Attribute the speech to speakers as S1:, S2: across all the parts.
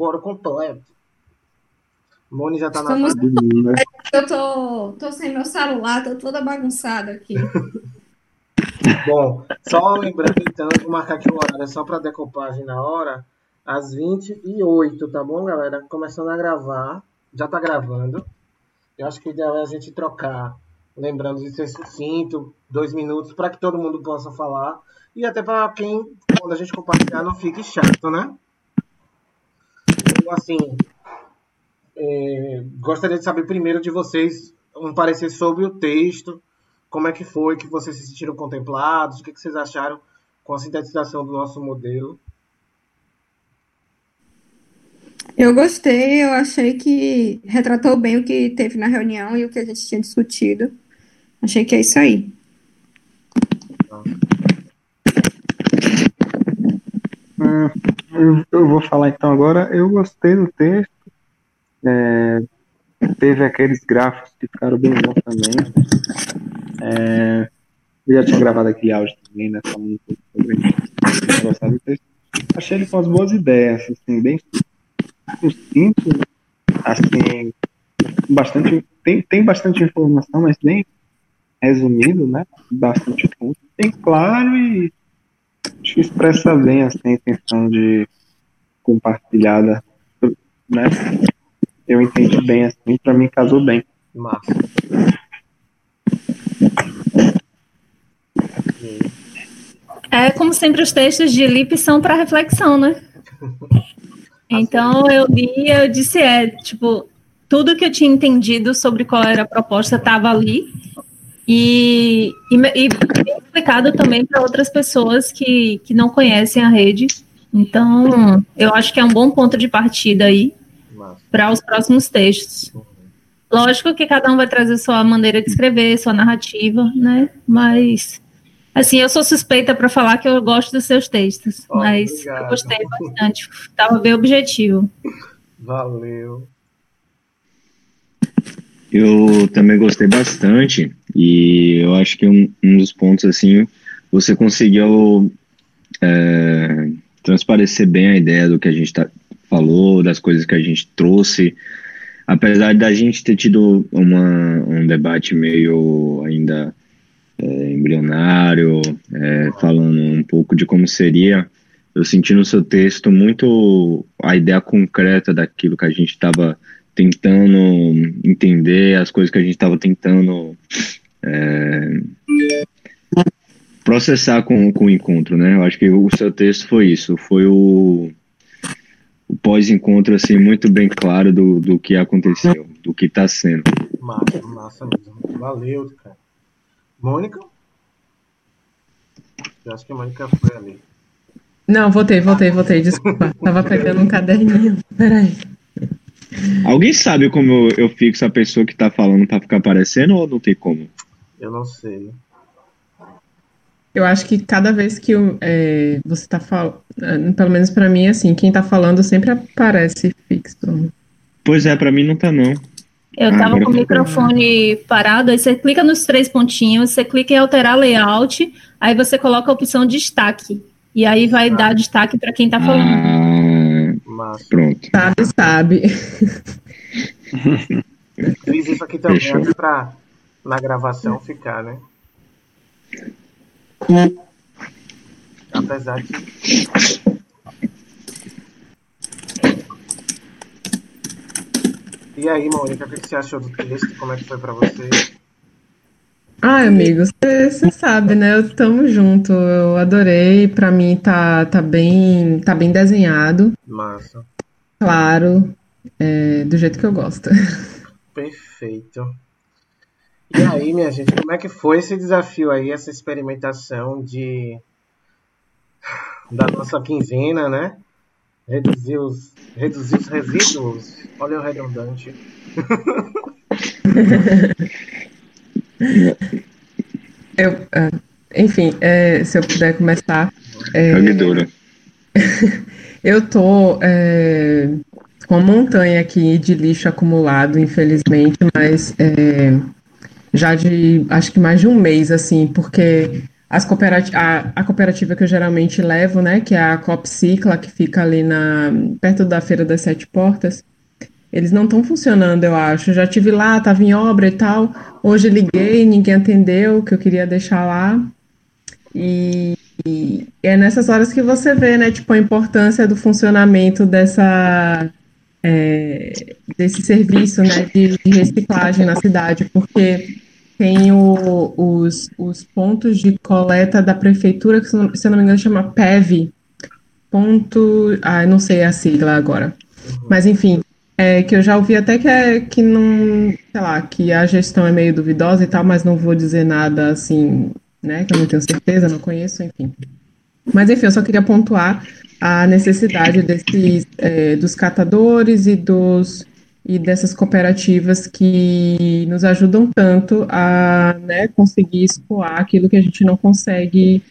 S1: Coro completo. Moni já tá
S2: Estamos-
S1: na.
S2: Eu tô, tô sem meu celular, tô toda bagunçada aqui.
S1: Bom, só lembrando então, vou marcar aqui o horário só para decopagem na hora, às 28, tá bom, galera? Começando a gravar, já tá gravando. Eu acho que o ideal é a gente trocar, lembrando de ser sucinto, dois minutos, para que todo mundo possa falar. E até para quem, quando a gente compartilhar, não fique chato, né? Então, assim, é, gostaria de saber primeiro de vocês um parecer sobre o texto, como é que foi que vocês se sentiram contemplados, o que, que vocês acharam com a sintetização do nosso modelo.
S2: Eu gostei, eu achei que retratou bem o que teve na reunião e o que a gente tinha discutido. Achei que é isso aí.
S3: Hum, eu, vou falar então agora. Eu gostei do texto. É, teve aqueles gráficos que ficaram bem bons também. É, eu já tinha gravado aquele áudio também, né? Falando um pouco sobre do texto. Achei ele com as boas ideias, assim, bem sucinto, assim, bastante. Tem, tem bastante informação, mas bem resumido, né? Bastante ponto. Bem claro e acho que expressa bem assim, a intenção de compartilhada, né? Eu entendi bem assim, para mim casou bem.
S1: Massa.
S4: É como sempre os textos de Lipe são para reflexão, né? Então eu li, eu disse é tipo tudo que eu tinha entendido sobre qual era a proposta estava ali e, e, e bem explicado também para outras pessoas que, que não conhecem a rede. Então eu acho que é um bom ponto de partida aí para os próximos textos. Lógico que cada um vai trazer sua maneira de escrever, sua narrativa, né? Mas assim, eu sou suspeita para falar que eu gosto dos seus textos,
S1: Oh,
S4: mas
S1: obrigado.
S4: eu gostei bastante. Tava bem objetivo.
S1: Valeu.
S5: Eu também gostei bastante e eu acho que um, um dos pontos assim você conseguiu é, transparecer bem a ideia do que a gente tá, falou, das coisas que a gente trouxe, apesar da gente ter tido uma, um debate meio ainda é, embrionário, é, falando um pouco de como seria, eu senti no seu texto muito a ideia concreta daquilo que a gente estava tentando entender, as coisas que a gente estava tentando é, processar com, com o encontro, né? Eu acho que o seu texto foi isso, foi o, o pós-encontro assim muito bem claro do, do que aconteceu, do que está sendo.
S1: Massa, massa mesmo. Valeu, cara. Mônica? Eu acho que a Mônica foi ali.
S6: Não, voltei, voltei, voltei. Desculpa. Tava pegando um caderninho. Peraí.
S5: Alguém sabe como eu, eu fixo a pessoa que tá falando para ficar aparecendo ou não tem como?
S1: Eu não sei.
S6: Eu acho que cada vez que eu, é, você tá falando, pelo menos pra mim, assim, quem tá falando sempre aparece fixo.
S5: Pois é, para mim não tá não.
S4: Eu
S5: Ah,
S4: tava
S5: agora
S4: com o microfone parado, aí você clica nos três pontinhos, você clica em alterar layout, aí você coloca a opção destaque. E aí vai dar destaque para quem tá falando.
S5: Ah,
S1: Massa.
S5: pronto.
S6: Sabe, sabe.
S1: Fiz isso aqui também
S5: Fechou.
S1: até pra na gravação ficar, né? Apesar de. E aí, Mônica, o que que você achou do texto? Como é que foi pra você?
S6: Ai, amigo, você sabe, né? Eu tamo junto. Eu adorei. Pra mim tá, tá bem, tá bem desenhado,
S1: Massa.
S6: claro, é, do jeito que eu gosto.
S1: Perfeito. E aí, minha gente, como é que foi esse desafio aí, essa experimentação de da nossa quinzena, né? Reduzir os, reduzir os resíduos. Olha o redundante.
S6: Eu, ah, enfim, é, se eu puder começar. é,
S5: Caguedora.
S6: Eu tô é, com uma montanha aqui de lixo acumulado, infelizmente, mas é, já de acho que mais de um mês, assim, porque as cooperati a, a, cooperativa que eu geralmente levo, né, que é a Copcicla, que fica ali na, perto da Feira das Sete Portas, eles não estão funcionando, eu acho. já tive lá, estava em obra e tal. Hoje liguei, ninguém atendeu, que eu queria deixar lá. E, e é nessas horas que você vê, né, tipo, a importância do funcionamento dessa é, desse serviço, né, de, de, reciclagem na cidade, porque tem o, os, os pontos de coleta da prefeitura, que se eu não me engano chama PEV, ponto, ah, não sei a sigla agora, mas enfim, é, que eu já ouvi até que, é, que não, sei lá, que a gestão é meio duvidosa e tal, mas não vou dizer nada assim, né, que eu não tenho certeza, não conheço, enfim. Mas enfim, eu só queria pontuar a necessidade desses, é, dos catadores e dos e dessas cooperativas que nos ajudam tanto a né, conseguir escoar aquilo que a gente não consegue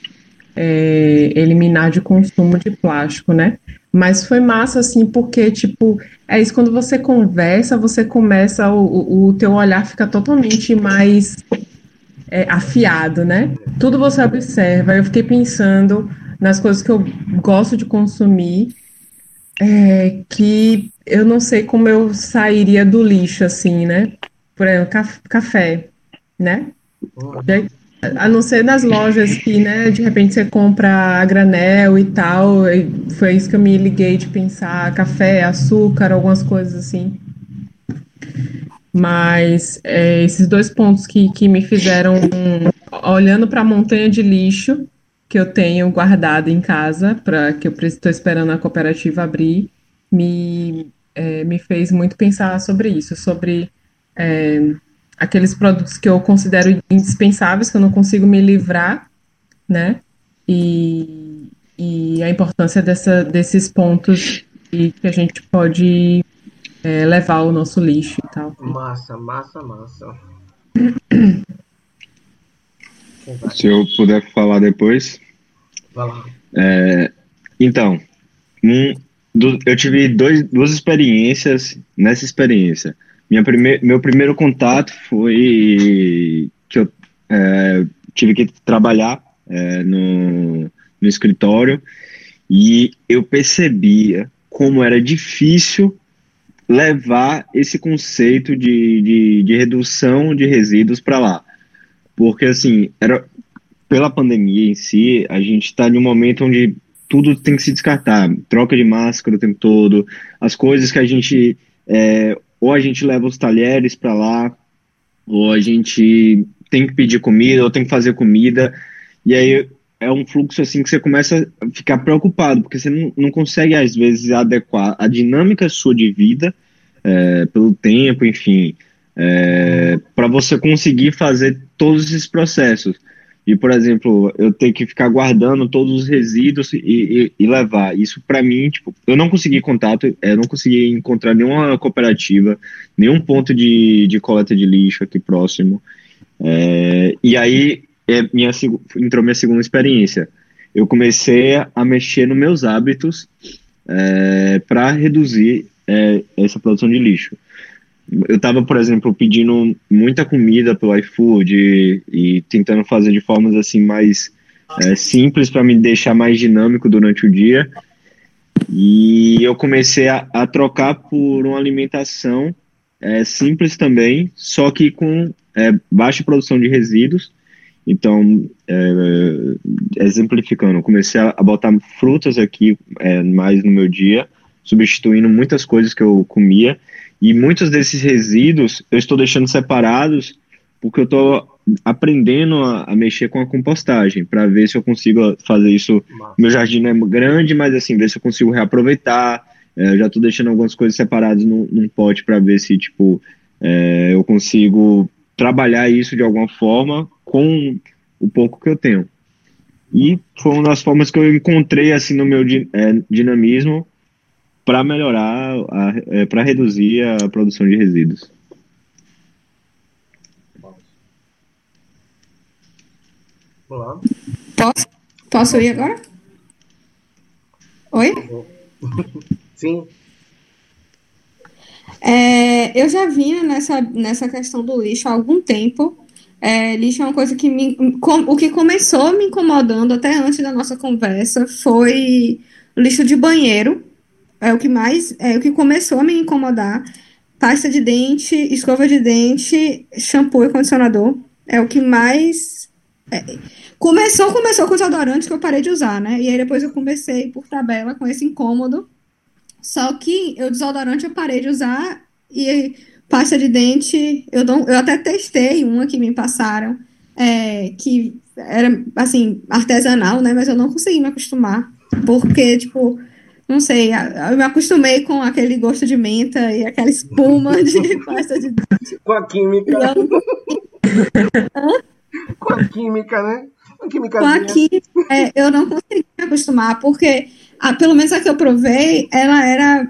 S6: é, eliminar de consumo de plástico, né? Mas foi massa, assim, porque, tipo, é isso, quando você conversa, você começa, o, o teu olhar fica totalmente mais é, afiado, né? Tudo você observa. Eu fiquei pensando nas coisas que eu gosto de consumir, é, que eu não sei como eu sairia do lixo, assim, né? Por exemplo, café, né? A não ser nas lojas que, né, de repente você compra a granel e tal. E foi isso que eu me liguei de pensar café, açúcar, algumas coisas assim. Mas é, esses dois pontos que, que me fizeram, olhando para a montanha de lixo que eu tenho guardado em casa, para que eu estou esperando a cooperativa abrir, me, é, me fez muito pensar sobre isso, sobre é, aqueles produtos que eu considero indispensáveis, que eu não consigo me livrar, né? E, e a importância dessa, desses pontos e que a gente pode é, levar o nosso lixo e tal.
S1: Massa, massa, massa.
S5: Se eu puder falar depois.
S1: Vai lá.
S5: É, então, um, do, eu tive dois, duas experiências nessa experiência. Minha prime meu primeiro contato foi que eu é, tive que trabalhar é, no, no escritório e eu percebia como era difícil levar esse conceito de, de, de redução de resíduos para lá. Porque, assim, era, pela pandemia em si, a gente está em um momento onde tudo tem que se descartar. Troca de máscara o tempo todo, as coisas que a gente é, ou a gente leva os talheres para lá, ou a gente tem que pedir comida, ou tem que fazer comida, e aí é um fluxo assim que você começa a ficar preocupado, porque você não, não consegue às vezes adequar a dinâmica sua de vida é, pelo tempo, enfim, é, para você conseguir fazer todos esses processos. E, por exemplo, eu ter que ficar guardando todos os resíduos e, e, e levar. Isso, para mim, tipo, eu não consegui contato, eu não consegui encontrar nenhuma cooperativa, nenhum ponto de, de coleta de lixo aqui próximo. É, e aí é minha, entrou minha segunda experiência. Eu comecei a mexer nos meus hábitos é, para reduzir é, essa produção de lixo eu estava, por exemplo, pedindo muita comida pelo iFood e, e tentando fazer de formas assim mais é, simples para me deixar mais dinâmico durante o dia. E eu comecei a, a trocar por uma alimentação é, simples também, só que com é, baixa produção de resíduos. Então, é, exemplificando, comecei a, a botar frutas aqui é, mais no meu dia, substituindo muitas coisas que eu comia e muitos desses resíduos eu estou deixando separados porque eu estou aprendendo a, a, mexer com a compostagem para ver se eu consigo fazer isso. Meu jardim não é grande, mas assim, ver se eu consigo reaproveitar. É, eu já estou deixando algumas coisas separadas num, num pote para ver se tipo é, eu consigo trabalhar isso de alguma forma com o pouco que eu tenho. E foi uma das formas que eu encontrei assim no meu é, dinamismo para melhorar, é, para reduzir a produção de resíduos.
S2: Olá. Posso, posso ir agora? Oi?
S1: Sim.
S2: É, eu já vinha nessa, nessa questão do lixo há algum tempo, É, lixo é uma coisa que me. Com, o que começou me incomodando até antes da nossa conversa foi lixo de banheiro. É o que mais. É o que começou a me incomodar. Pasta de dente, escova de dente, shampoo e condicionador. É o que mais. É, começou, começou com os odorantes que eu parei de usar, né? E aí depois eu comecei por tabela com esse incômodo. Só que o desodorante eu parei de usar e pasta de dente, eu, não, eu até testei uma que me passaram, é, que era, assim, artesanal, né? Mas eu não consegui me acostumar. Porque, tipo, não sei, eu me acostumei com aquele gosto de menta e aquela espuma de pasta de dente.
S1: Com a química.
S2: Eu...
S1: com a química, né?
S2: A química com a química, é, eu não consegui me acostumar, porque, ah, pelo menos a que eu provei, ela era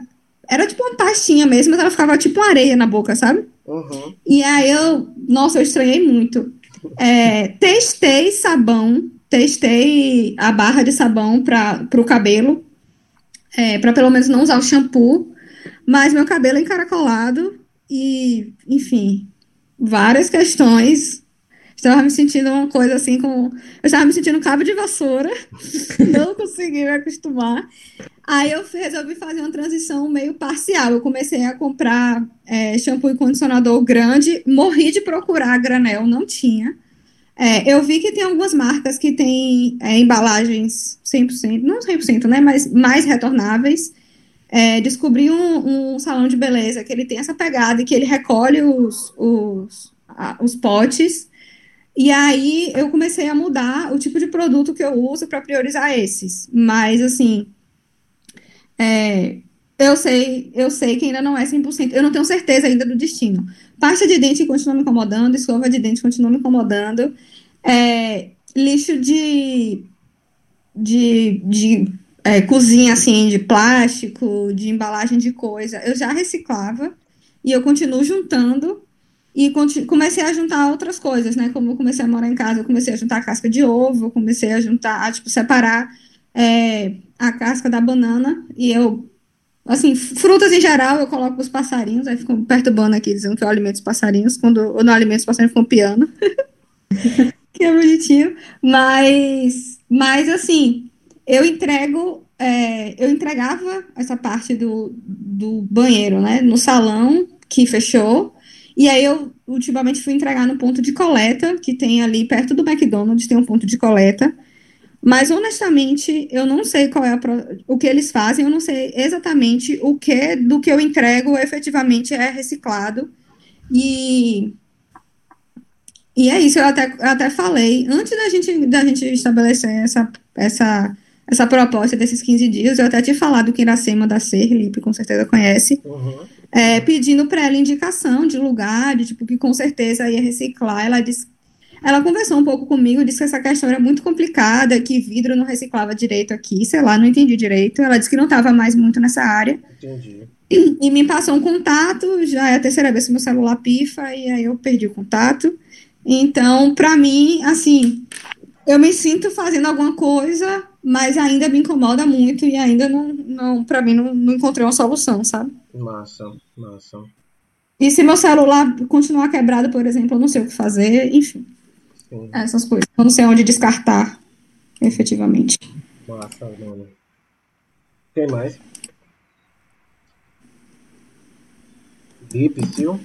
S2: era tipo uma pastinha mesmo, mas ela ficava tipo uma areia na boca, sabe?
S1: Uhum.
S2: E aí eu, nossa, eu estranhei muito. É, testei sabão, testei a barra de sabão para o cabelo, é, para pelo menos não usar o shampoo, mas meu cabelo é encaracolado e, enfim, várias questões. Estava me sentindo uma coisa assim com. Eu estava me sentindo cabo de vassoura, não consegui me acostumar. Aí eu resolvi fazer uma transição meio parcial. Eu comecei a comprar é, shampoo e condicionador grande, morri de procurar granel, não tinha. É, eu vi que tem algumas marcas que têm é, embalagens 100%, não 100%, né, mas mais retornáveis. É, descobri um, um, salão de beleza que ele tem essa pegada e que ele recolhe os, os, a, os potes. E aí eu comecei a mudar o tipo de produto que eu uso para priorizar esses. Mas, assim, é, eu sei, eu sei que ainda não é 100%. Eu não tenho certeza ainda do destino. Pasta de dente continua me incomodando, escova de dente continua me incomodando. É, lixo de, de, de é, cozinha, assim, de plástico, de embalagem de coisa, eu já reciclava e eu continuo juntando e comecei a juntar outras coisas, né? Como eu comecei a morar em casa, eu comecei a juntar casca de ovo, comecei a juntar, a, tipo, separar é, a casca da banana e eu assim, frutas em geral eu coloco os passarinhos, aí ficam perturbando aqui, dizendo que eu alimento os passarinhos, quando eu não alimento os passarinhos ficam piano. que é bonitinho. Mas, mas assim, eu entrego, é, eu entregava essa parte do, do banheiro, né, no salão que fechou, e aí eu ultimamente fui entregar no ponto de coleta, que tem ali perto do McDonald's, tem um ponto de coleta, mas, honestamente, eu não sei qual é o que eles fazem, eu não sei exatamente o que do que eu entrego efetivamente é reciclado. E, e é isso, eu até, eu até falei, antes da gente, da gente estabelecer essa, essa, essa proposta desses 15 dias, eu até tinha falado que Iracema da Serlip, com certeza conhece,
S1: uhum.
S2: é, pedindo para ela indicação de lugar, de tipo, que com certeza ia reciclar. Ela disse ela conversou um pouco comigo, disse que essa questão era muito complicada, que vidro não reciclava direito aqui, sei lá, não entendi direito. Ela disse que não estava mais muito nessa área.
S1: Entendi.
S2: E, e, me passou um contato, já é a terceira vez que meu celular pifa, e aí eu perdi o contato. Então, para mim, assim, eu me sinto fazendo alguma coisa, mas ainda me incomoda muito e ainda não, não para mim, não, não encontrei uma solução, sabe?
S1: Massa, massa.
S2: E se meu celular continuar quebrado, por exemplo, eu não sei o que fazer, enfim. Sim. Essas coisas. Eu não sei onde descartar, efetivamente.
S1: Massa, mano. Tem mais? Vip, Sil?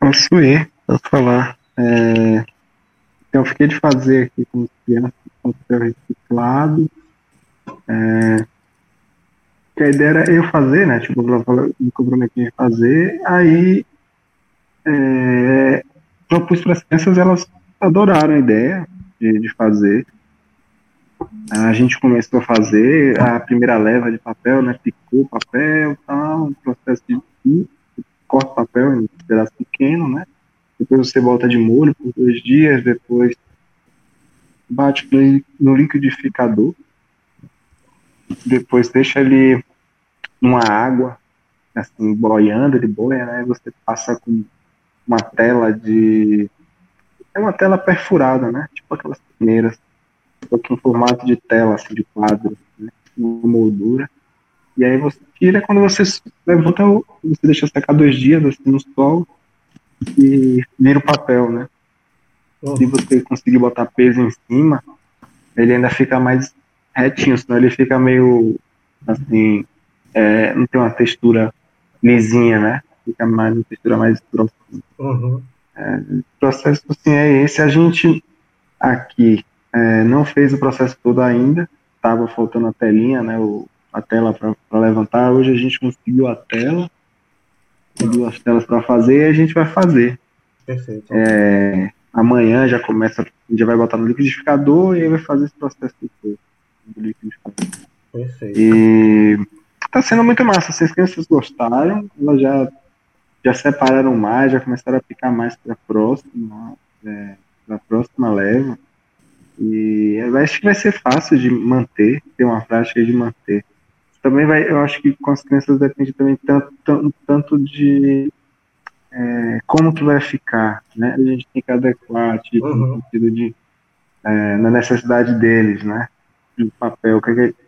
S3: Posso ir, posso falar. É... Eu fiquei de fazer aqui com crianças com papel reciclado. É... Que a ideia era eu fazer, né? Tipo, eu me comprometi a fazer. Aí, é... propus para as crianças elas adoraram a ideia de, de fazer. A gente começou a fazer a primeira leva de papel, né? Picou papel, tal, um processo de corta papel em pedaço pequeno, né? Depois você volta de molho por dois dias, depois bate no liquidificador, depois deixa ele numa água, assim, boiando, ele boia, né? Você passa com uma tela de é uma tela perfurada, né? Tipo aquelas primeiras, só que em formato de tela, assim, de quadro, né? uma moldura. E aí você tira quando você levanta, você deixa secar dois dias assim no sol e vira o papel, né? se você conseguir botar peso em cima, ele ainda fica mais retinho, senão ele fica meio assim, é, não tem uma textura lisinha, né? Fica mais uma textura mais grossa.
S1: Uhum.
S3: É, o processo assim é esse. A gente aqui é, não fez o processo todo ainda, estava faltando a telinha, né? O, a tela para levantar. Hoje a gente conseguiu a tela, duas telas para fazer e a gente vai fazer.
S1: Perfeito.
S3: É, amanhã já começa, já vai botar no liquidificador e aí vai fazer esse processo todo do liquidificador.
S1: Perfeito.
S3: E tá sendo muito massa. Se as crianças gostaram, elas já, já separaram mais, já começaram a ficar mais para próxima, é, para próxima leva. E eu acho que vai ser fácil de manter, ter uma prática de manter. Também vai, eu acho que com as crianças depende também tanto, tanto, tanto de é, como que vai ficar, né? A gente tem que adequar, tipo,
S1: Uhum.
S3: no sentido de é, na necessidade deles, né? O papel,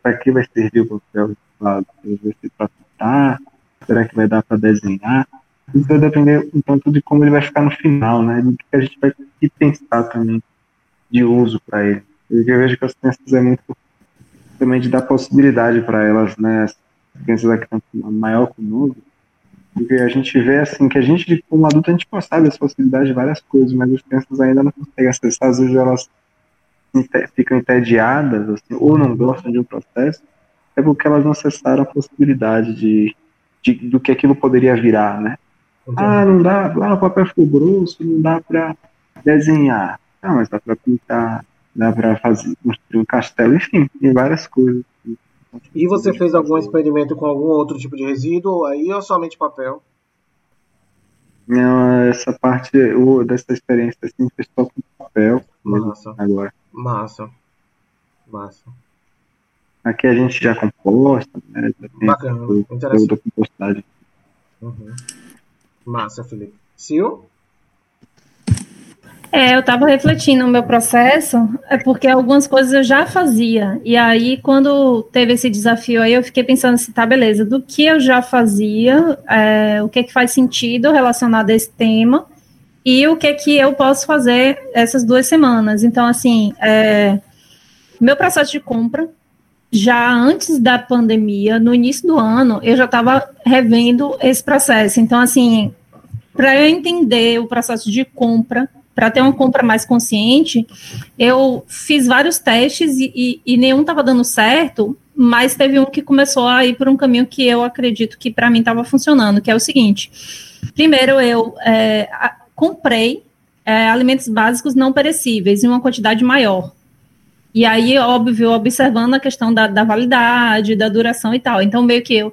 S3: para que vai servir o papel? Vai ser para pintar? Será que vai dar para desenhar? Isso vai depender um tanto de como ele vai ficar no final, né? Do que a gente vai que pensar também de uso para ele. Eu vejo que as crianças é muito também de dar possibilidade para elas, né? As crianças aqui estão maior conosco, porque a gente vê assim que a gente, como adulto, a gente sabe as possibilidades de várias coisas, mas as crianças ainda não conseguem acessar, às vezes elas ficam entediadas, assim, ou não gostam de um processo, é porque elas não acessaram a possibilidade de, de do que aquilo poderia virar, né? Ah, não dá, ah, o papel ficou grosso, não dá para desenhar. Não, mas dá para pintar, dá para fazer construir um castelo, enfim, tem várias coisas.
S1: E você fez algum experimento com algum outro tipo de resíduo aí ou somente papel?
S3: Não, essa parte o, dessa experiência assim, foi só com papel
S1: Massa.
S3: agora.
S1: Massa. Massa.
S3: Aqui a gente já composta, né? Já
S1: Bacana, interessante.
S3: da compostagem.
S1: Uhum. Massa, Felipe. Sil?
S4: É, eu estava refletindo no meu processo, é porque algumas coisas eu já fazia. E aí, quando teve esse desafio aí, eu fiquei pensando assim, tá, beleza, do que eu já fazia, é, o que que faz sentido relacionado a esse tema, e o que que eu posso fazer essas duas semanas. Então, assim, é, meu processo de compra, já antes da pandemia, no início do ano, eu já estava revendo esse processo. Então, assim, para eu entender o processo de compra, para ter uma compra mais consciente, eu fiz vários testes e, e, e nenhum estava dando certo, mas teve um que começou a ir por um caminho que eu acredito que para mim estava funcionando, que é o seguinte: primeiro eu é, comprei é, alimentos básicos não perecíveis em uma quantidade maior. E aí, óbvio, observando a questão da, da validade, da duração e tal. Então, meio que eu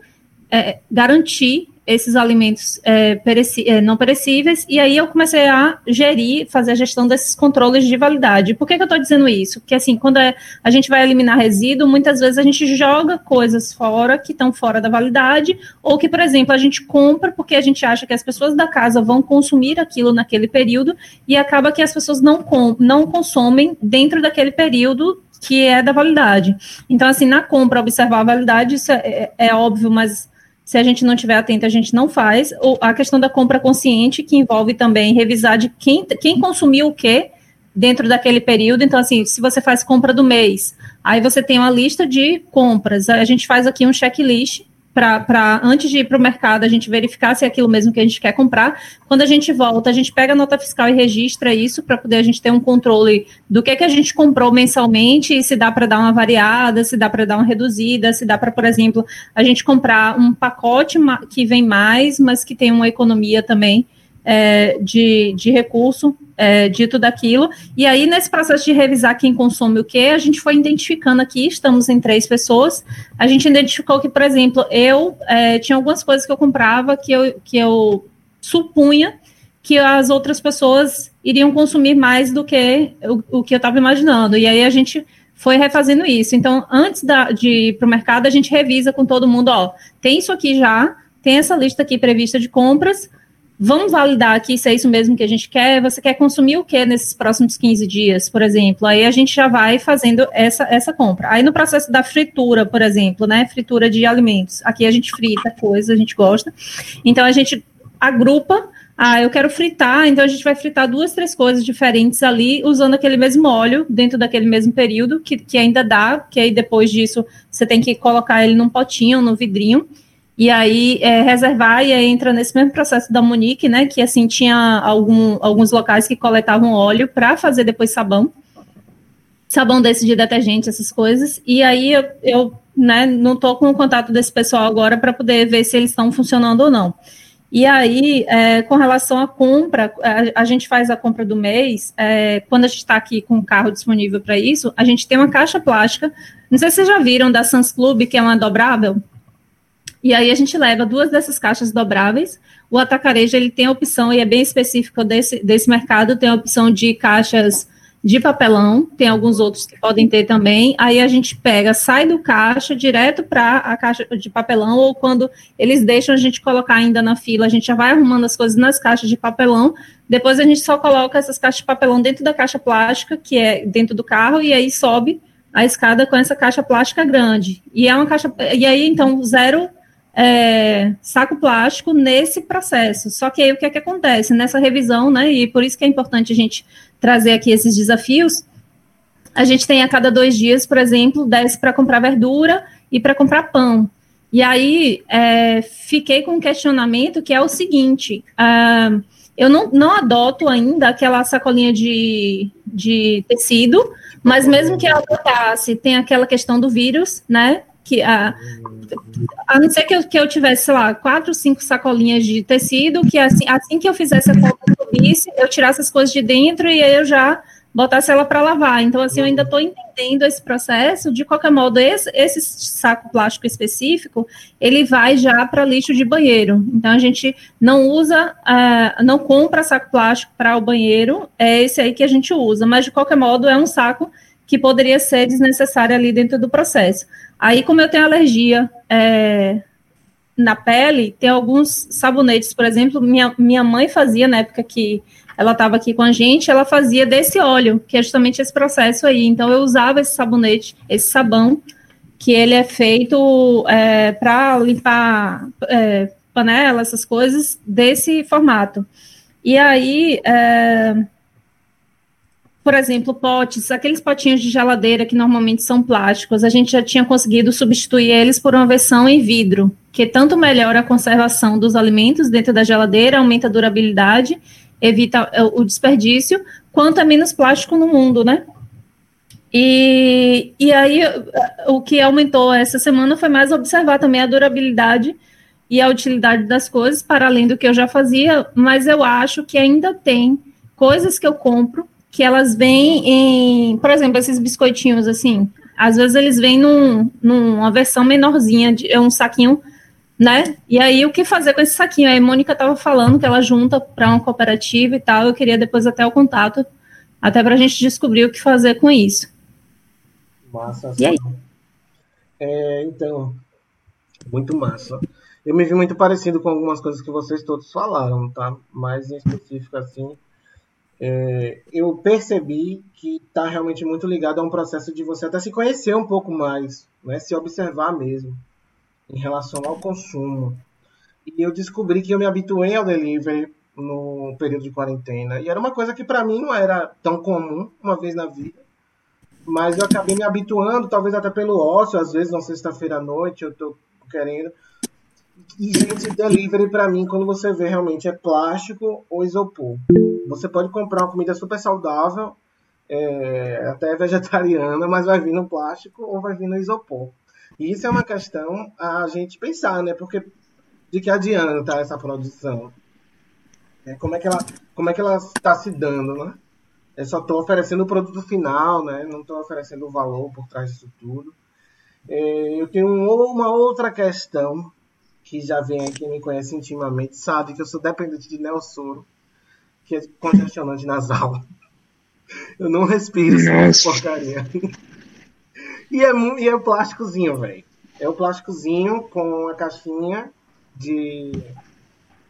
S4: é, garanti esses alimentos é, pereci é, não perecíveis, e aí eu comecei a gerir, fazer a gestão desses controles de validade. Por que, que eu estou dizendo isso? Porque assim, quando é, a gente vai eliminar resíduo, muitas vezes a gente joga coisas fora que estão fora da validade, ou que, por exemplo, a gente compra porque a gente acha que as pessoas da casa vão consumir aquilo naquele período, e acaba que as pessoas não, com, não consomem dentro daquele período que é da validade. Então, assim, na compra, observar a validade, isso é, é, é óbvio, mas se a gente não estiver atento, a gente não faz. A questão da compra consciente, que envolve também revisar de quem, quem consumiu o quê dentro daquele período. Então, assim, se você faz compra do mês, aí você tem uma lista de compras. A gente faz aqui um checklist para antes de ir para o mercado a gente verificar se é aquilo mesmo que a gente quer comprar. Quando a gente volta, a gente pega a nota fiscal e registra isso para poder a gente ter um controle do que, que a gente comprou mensalmente e se dá para dar uma variada, se dá para dar uma reduzida, se dá para, por exemplo, a gente comprar um pacote que vem mais, mas que tem uma economia também é, de, de recurso é, dito daquilo. E aí, nesse processo de revisar quem consome o que, a gente foi identificando aqui, estamos em três pessoas, a gente identificou que, por exemplo, eu é, tinha algumas coisas que eu comprava que eu, que eu supunha que as outras pessoas iriam consumir mais do que o, o que eu estava imaginando. E aí a gente foi refazendo isso. Então, antes da, de ir para o mercado, a gente revisa com todo mundo, ó, tem isso aqui já, tem essa lista aqui prevista de compras, Vamos validar aqui se é isso mesmo que a gente quer. Você quer consumir o que nesses próximos 15 dias, por exemplo? Aí a gente já vai fazendo essa, essa compra. Aí no processo da fritura, por exemplo, né? Fritura de alimentos. Aqui a gente frita coisa, a gente gosta. Então a gente agrupa ah, eu quero fritar, então a gente vai fritar duas, três coisas diferentes ali, usando aquele mesmo óleo dentro daquele mesmo período, que, que ainda dá, que aí depois disso você tem que colocar ele num potinho, num vidrinho, e aí é, reservar e aí entra nesse mesmo processo da Monique, né, que assim tinha algum, alguns locais que coletavam óleo para fazer depois sabão, sabão desse de detergente, essas coisas, e aí eu, eu né, não estou com o contato desse pessoal agora para poder ver se eles estão funcionando ou não. E aí, é, com relação à compra, a, a, gente faz a compra do mês, é, quando a gente está aqui com o carro disponível para isso, a gente tem uma caixa plástica. Não sei se vocês já viram da Sans Club, que é uma dobrável. E aí a gente leva duas dessas caixas dobráveis. O atacarejo ele tem a opção, e é bem específico desse, desse mercado, tem a opção de caixas de papelão, tem alguns outros que podem ter também. Aí a gente pega, sai do caixa direto para a caixa de papelão, ou quando eles deixam a gente colocar ainda na fila, a gente já vai arrumando as coisas nas caixas de papelão. Depois a gente só coloca essas caixas de papelão dentro da caixa plástica, que é dentro do carro, e aí sobe a escada com essa caixa plástica grande. E é uma caixa. E aí, então, zero é, saco plástico nesse processo. Só que aí o que é que acontece? Nessa revisão, né? E por isso que é importante a gente trazer aqui esses desafios. A gente tem a cada dois dias, por exemplo, desce para comprar verdura e para comprar pão. E aí é, fiquei com um questionamento que é o seguinte: uh, eu não, não adoto ainda aquela sacolinha de, de tecido, mas mesmo que eu adotasse, tem aquela questão do vírus, né? Que a, a não ser que eu, que eu tivesse, sei lá, quatro, cinco sacolinhas de tecido, que assim, assim que eu fizesse a compra subisse, eu tirasse as coisas de dentro e aí eu já botasse ela para lavar. Então, assim, eu ainda estou entendendo esse processo. De qualquer modo, esse, esse saco plástico específico, ele vai já para lixo de banheiro. Então, a gente não usa, uh, não compra saco plástico para o banheiro, é esse aí que a gente usa. Mas, de qualquer modo, é um saco que poderia ser desnecessário ali dentro do processo. Aí, como eu tenho alergia é, na pele, tem alguns sabonetes, por exemplo, minha, minha mãe fazia na época que ela estava aqui com a gente, ela fazia desse óleo, que é justamente esse processo aí. Então, eu usava esse sabonete, esse sabão, que ele é feito é, para limpar é, panela, essas coisas, desse formato. E aí, é, por exemplo, potes, aqueles potinhos de geladeira que normalmente são plásticos, a gente já tinha conseguido substituir eles por uma versão em vidro, que tanto melhora a conservação dos alimentos dentro da geladeira, aumenta a durabilidade, evita é, o desperdício, quanto é menos plástico no mundo, né? E, e aí, o que aumentou essa semana foi mais observar também a durabilidade e a utilidade das coisas, para além do que eu já fazia, mas eu acho que ainda tem coisas que eu compro que elas vêm em, por exemplo, esses biscoitinhos assim, às vezes eles vêm num, numa versão menorzinha, de é um saquinho, né? E aí o que fazer com esse saquinho? Aí a Mônica estava falando que ela junta para uma cooperativa e tal. Eu queria depois até o contato, até para a gente descobrir o que fazer com isso.
S1: Massa. E aí? É, então, muito massa. Eu me vi muito parecido com algumas coisas que vocês todos falaram, tá? Mais em específico assim é, eu percebi que está realmente muito ligado a um processo de você até se conhecer um pouco mais, né? se observar mesmo em relação ao consumo. E eu descobri que eu me habituei ao delivery no período de quarentena. E era uma coisa que para mim não era tão comum uma vez na vida. Mas eu acabei me habituando, talvez até pelo ócio, às vezes, na sexta-feira à noite, eu tô querendo. E, gente, delivery para mim, quando você vê realmente é plástico ou isopor. Você pode comprar uma comida super saudável, é, até vegetariana, mas vai vir no plástico ou vai vir no isopor. E isso é uma questão a gente pensar, né? Porque de que adianta essa produção? É, como é que ela como é que ela está se dando, né? Eu só estou oferecendo o produto final, né? Não estou oferecendo o valor por trás disso tudo. É, eu tenho uma outra questão que já vem quem me conhece intimamente, sabe que eu sou dependente de Nelsoro que é congestionante nasal. Eu não respiro sem porcaria. e, é, e é o plásticozinho, velho. É o plásticozinho com a caixinha de,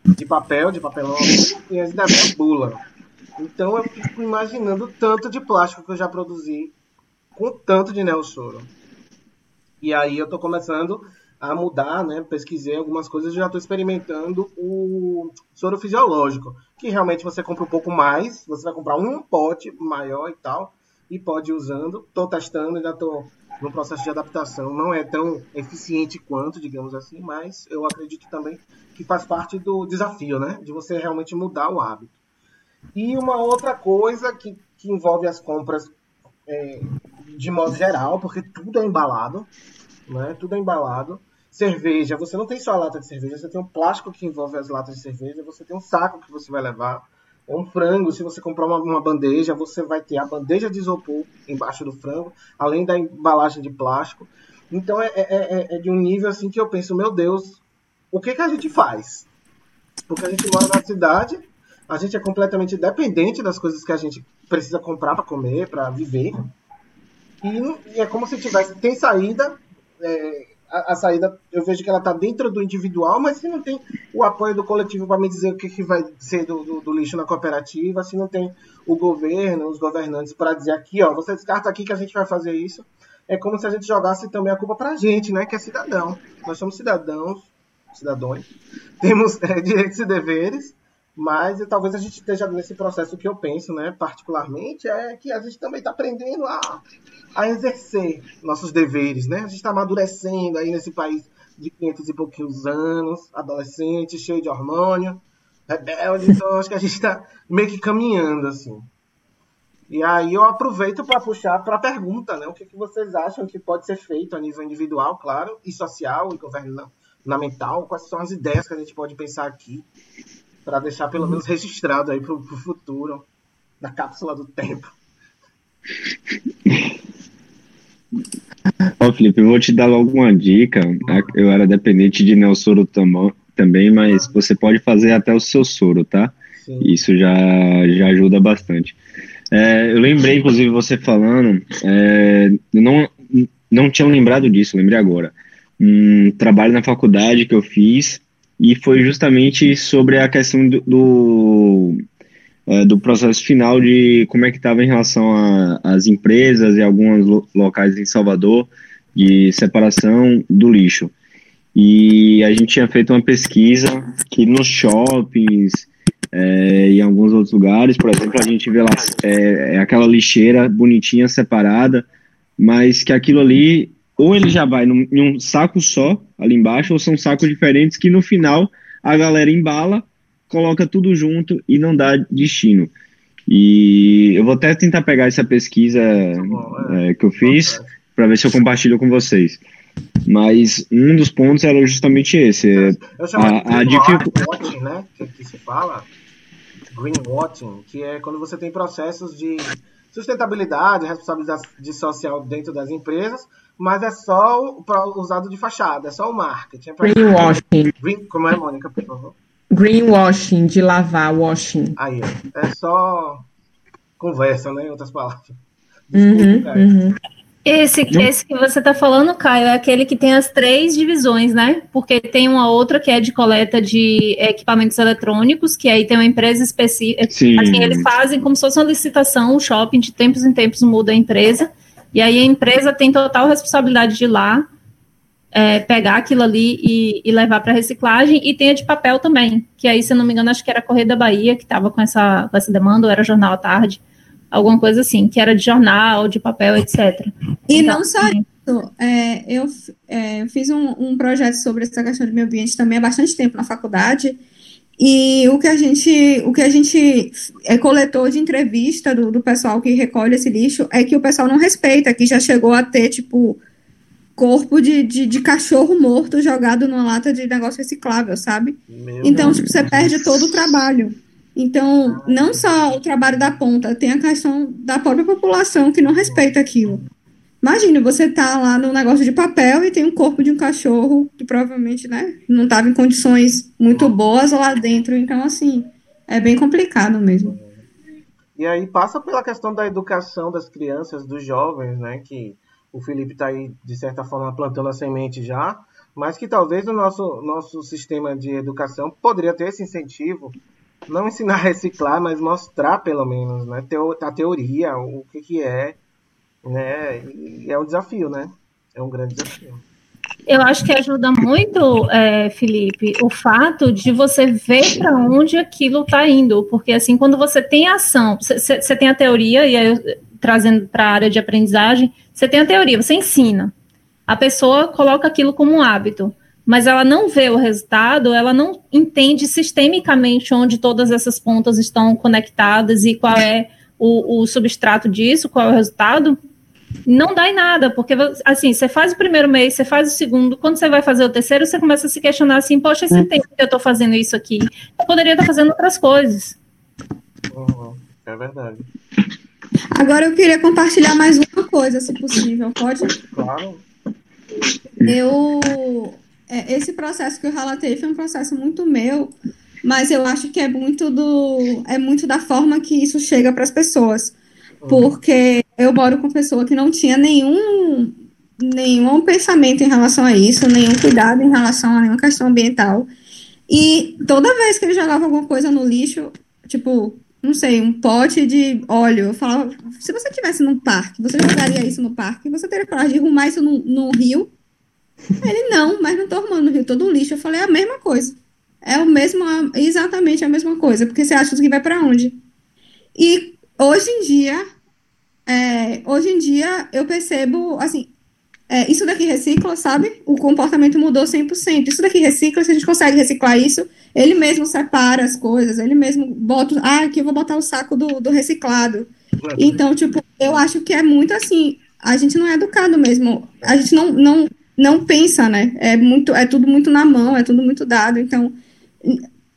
S1: de papel, de papelão, e ainda vem bula. Então eu fico imaginando tanto de plástico que eu já produzi com tanto de neossoro. E aí eu tô começando a mudar, né? Pesquisei algumas coisas já estou experimentando o soro fisiológico, que realmente você compra um pouco mais, você vai comprar um pote maior e tal, e pode ir usando. Estou testando, ainda estou no processo de adaptação. Não é tão eficiente quanto, digamos assim, mas eu acredito também que faz parte do desafio, né? De você realmente mudar o hábito. E uma outra coisa que, que envolve as compras é, de modo geral, porque tudo é embalado, né? Tudo é embalado. Cerveja, você não tem só a lata de cerveja, você tem um plástico que envolve as latas de cerveja, você tem um saco que você vai levar. Um frango, se você comprar uma, uma bandeja, você vai ter a bandeja de isopor embaixo do frango, além da embalagem de plástico. Então é, é, é, é de um nível assim que eu penso, meu Deus, o que, que a gente faz? Porque a gente mora na cidade, a gente é completamente dependente das coisas que a gente precisa comprar para comer, para viver. E, é como se tivesse. Tem saída. É, a, a, saída, eu vejo que ela está dentro do individual, mas se não tem o apoio do coletivo para me dizer o que, que vai ser do, do, do, lixo na cooperativa, se não tem o governo, os governantes para dizer aqui, ó, você descarta aqui que a gente vai fazer isso, é como se a gente jogasse também a culpa para a gente, né, que é cidadão. Nós somos cidadãos, cidadãos, temos é, direitos e deveres, mas talvez a gente esteja nesse processo que eu penso, né, particularmente, é que a gente também está aprendendo a, a exercer nossos deveres, né? A gente está amadurecendo aí nesse país de 500 e pouquinhos anos, adolescente, cheio de hormônio, rebelde, então acho que a gente está meio que caminhando, assim. E aí eu aproveito para puxar para a pergunta, né? O que, que vocês acham que pode ser feito a nível individual, claro, e social e governamental? Quais são as ideias que a gente pode pensar aqui para deixar pelo menos registrado aí para o futuro da cápsula do tempo.
S5: Ó, Felipe, eu vou te dar logo uma dica. Eu era dependente de Nelsoro também, mas você pode fazer até o seu soro, tá? Sim. Isso já, já ajuda bastante. É, eu lembrei, inclusive, você falando, é, não, não tinha lembrado disso, lembrei agora. Um trabalho na faculdade que eu fiz e foi justamente sobre a questão do, do, é, do processo final de como é que estava em relação às empresas e alguns lo, locais em Salvador de separação do lixo. E a gente tinha feito uma pesquisa que nos shoppings é, e em alguns outros lugares, por exemplo, a gente vê lá é, é aquela lixeira bonitinha, separada, mas que aquilo ali ou ele já vai num, em um saco só, ali embaixo, ou são sacos diferentes que no final a galera embala, coloca tudo junto e não dá destino. E eu vou até tentar pegar essa pesquisa bom, é, é, que eu fiz para ver se eu compartilho com vocês. Mas um dos pontos era justamente esse.
S1: Eu chamo a, a dificuldade. né? Que, que se fala, greenwashing, que é quando você tem processos de sustentabilidade, responsabilidade social dentro das empresas, mas é só para usado de fachada, é só o marketing. É
S6: Greenwashing.
S1: Green, como é, Mônica, por favor?
S6: Greenwashing, de lavar, washing.
S1: Aí, é só conversa, né, em outras palavras.
S4: Uhum, uhum. Esse, esse que você está falando, Caio, é aquele que tem as três divisões, né? Porque tem uma outra que é de coleta de equipamentos eletrônicos, que aí tem uma empresa específica. Assim, eles fazem como se fosse uma licitação, o shopping, de tempos em tempos muda a empresa. E aí a empresa tem total responsabilidade de ir lá, é, pegar aquilo ali e, e levar para reciclagem, e tem a de papel também, que aí, se não me engano, acho que era a Correio da Bahia que estava com essa, com essa demanda, ou era Jornal à Tarde, alguma coisa assim, que era de jornal, de papel, etc.
S2: E então, não só isso, é, eu, é, eu fiz um, um projeto sobre essa questão do meio ambiente também há bastante tempo na faculdade, e o que a gente, o que a gente é, coletou de entrevista do, do pessoal que recolhe esse lixo é que o pessoal não respeita, que já chegou a ter, tipo, corpo de, de, de cachorro morto jogado numa lata de negócio reciclável, sabe? Meu então, Deus. tipo, você perde todo o trabalho. Então, não só o trabalho da ponta, tem a questão da própria população que não respeita aquilo. Imagina, você tá lá no negócio de papel e tem um corpo de um cachorro que provavelmente, né, não estava em condições muito boas lá dentro. Então, assim, é bem complicado mesmo.
S1: E aí passa pela questão da educação das crianças, dos jovens, né, que o Felipe está aí, de certa forma, plantando a semente já, mas que talvez o nosso, nosso sistema de educação poderia ter esse incentivo, não ensinar a reciclar, mas mostrar, pelo menos, né, a teoria, o que, que é, né? E é um desafio, né? É um grande desafio.
S4: Eu acho que ajuda muito, é, Felipe, o fato de você ver para onde aquilo está indo, porque assim, quando você tem ação, você tem a teoria, e aí eu, trazendo para a área de aprendizagem, você tem a teoria, você ensina. A pessoa coloca aquilo como um hábito, mas ela não vê o resultado, ela não entende sistemicamente onde todas essas pontas estão conectadas e qual é o, o substrato disso, qual é o resultado não dá em nada, porque assim, você faz o primeiro mês, você faz o segundo, quando você vai fazer o terceiro, você começa a se questionar assim, poxa, esse tempo que eu estou fazendo isso aqui, eu poderia estar fazendo outras coisas.
S1: É verdade.
S2: Agora eu queria compartilhar mais uma coisa, se possível, pode?
S1: Claro.
S2: Eu. É, esse processo que eu relatei foi um processo muito meu, mas eu acho que é muito do. é muito da forma que isso chega para as pessoas. Uhum. Porque eu moro com pessoa que não tinha nenhum, nenhum pensamento em relação a isso, nenhum cuidado em relação a nenhuma questão ambiental. E toda vez que ele jogava alguma coisa no lixo, tipo, não sei, um pote de óleo, eu falava, se você tivesse num parque, você jogaria isso no parque, você teria coragem de arrumar isso no, no rio? Ele, não, mas não tô arrumando no rio todo o lixo. Eu falei, é a mesma coisa. É o mesmo, exatamente a mesma coisa, porque você acha que vai para onde? E hoje em dia, é, hoje em dia eu percebo, assim, é, isso daqui recicla, sabe? O comportamento mudou 100%. Isso daqui recicla, se a gente consegue reciclar isso, ele mesmo separa as coisas, ele mesmo bota, ah, aqui eu vou botar o saco do, do reciclado. Então, tipo, eu acho que é muito assim, a gente não é educado mesmo, a gente não, não, não pensa, né? É muito, é tudo muito na mão, é tudo muito dado, então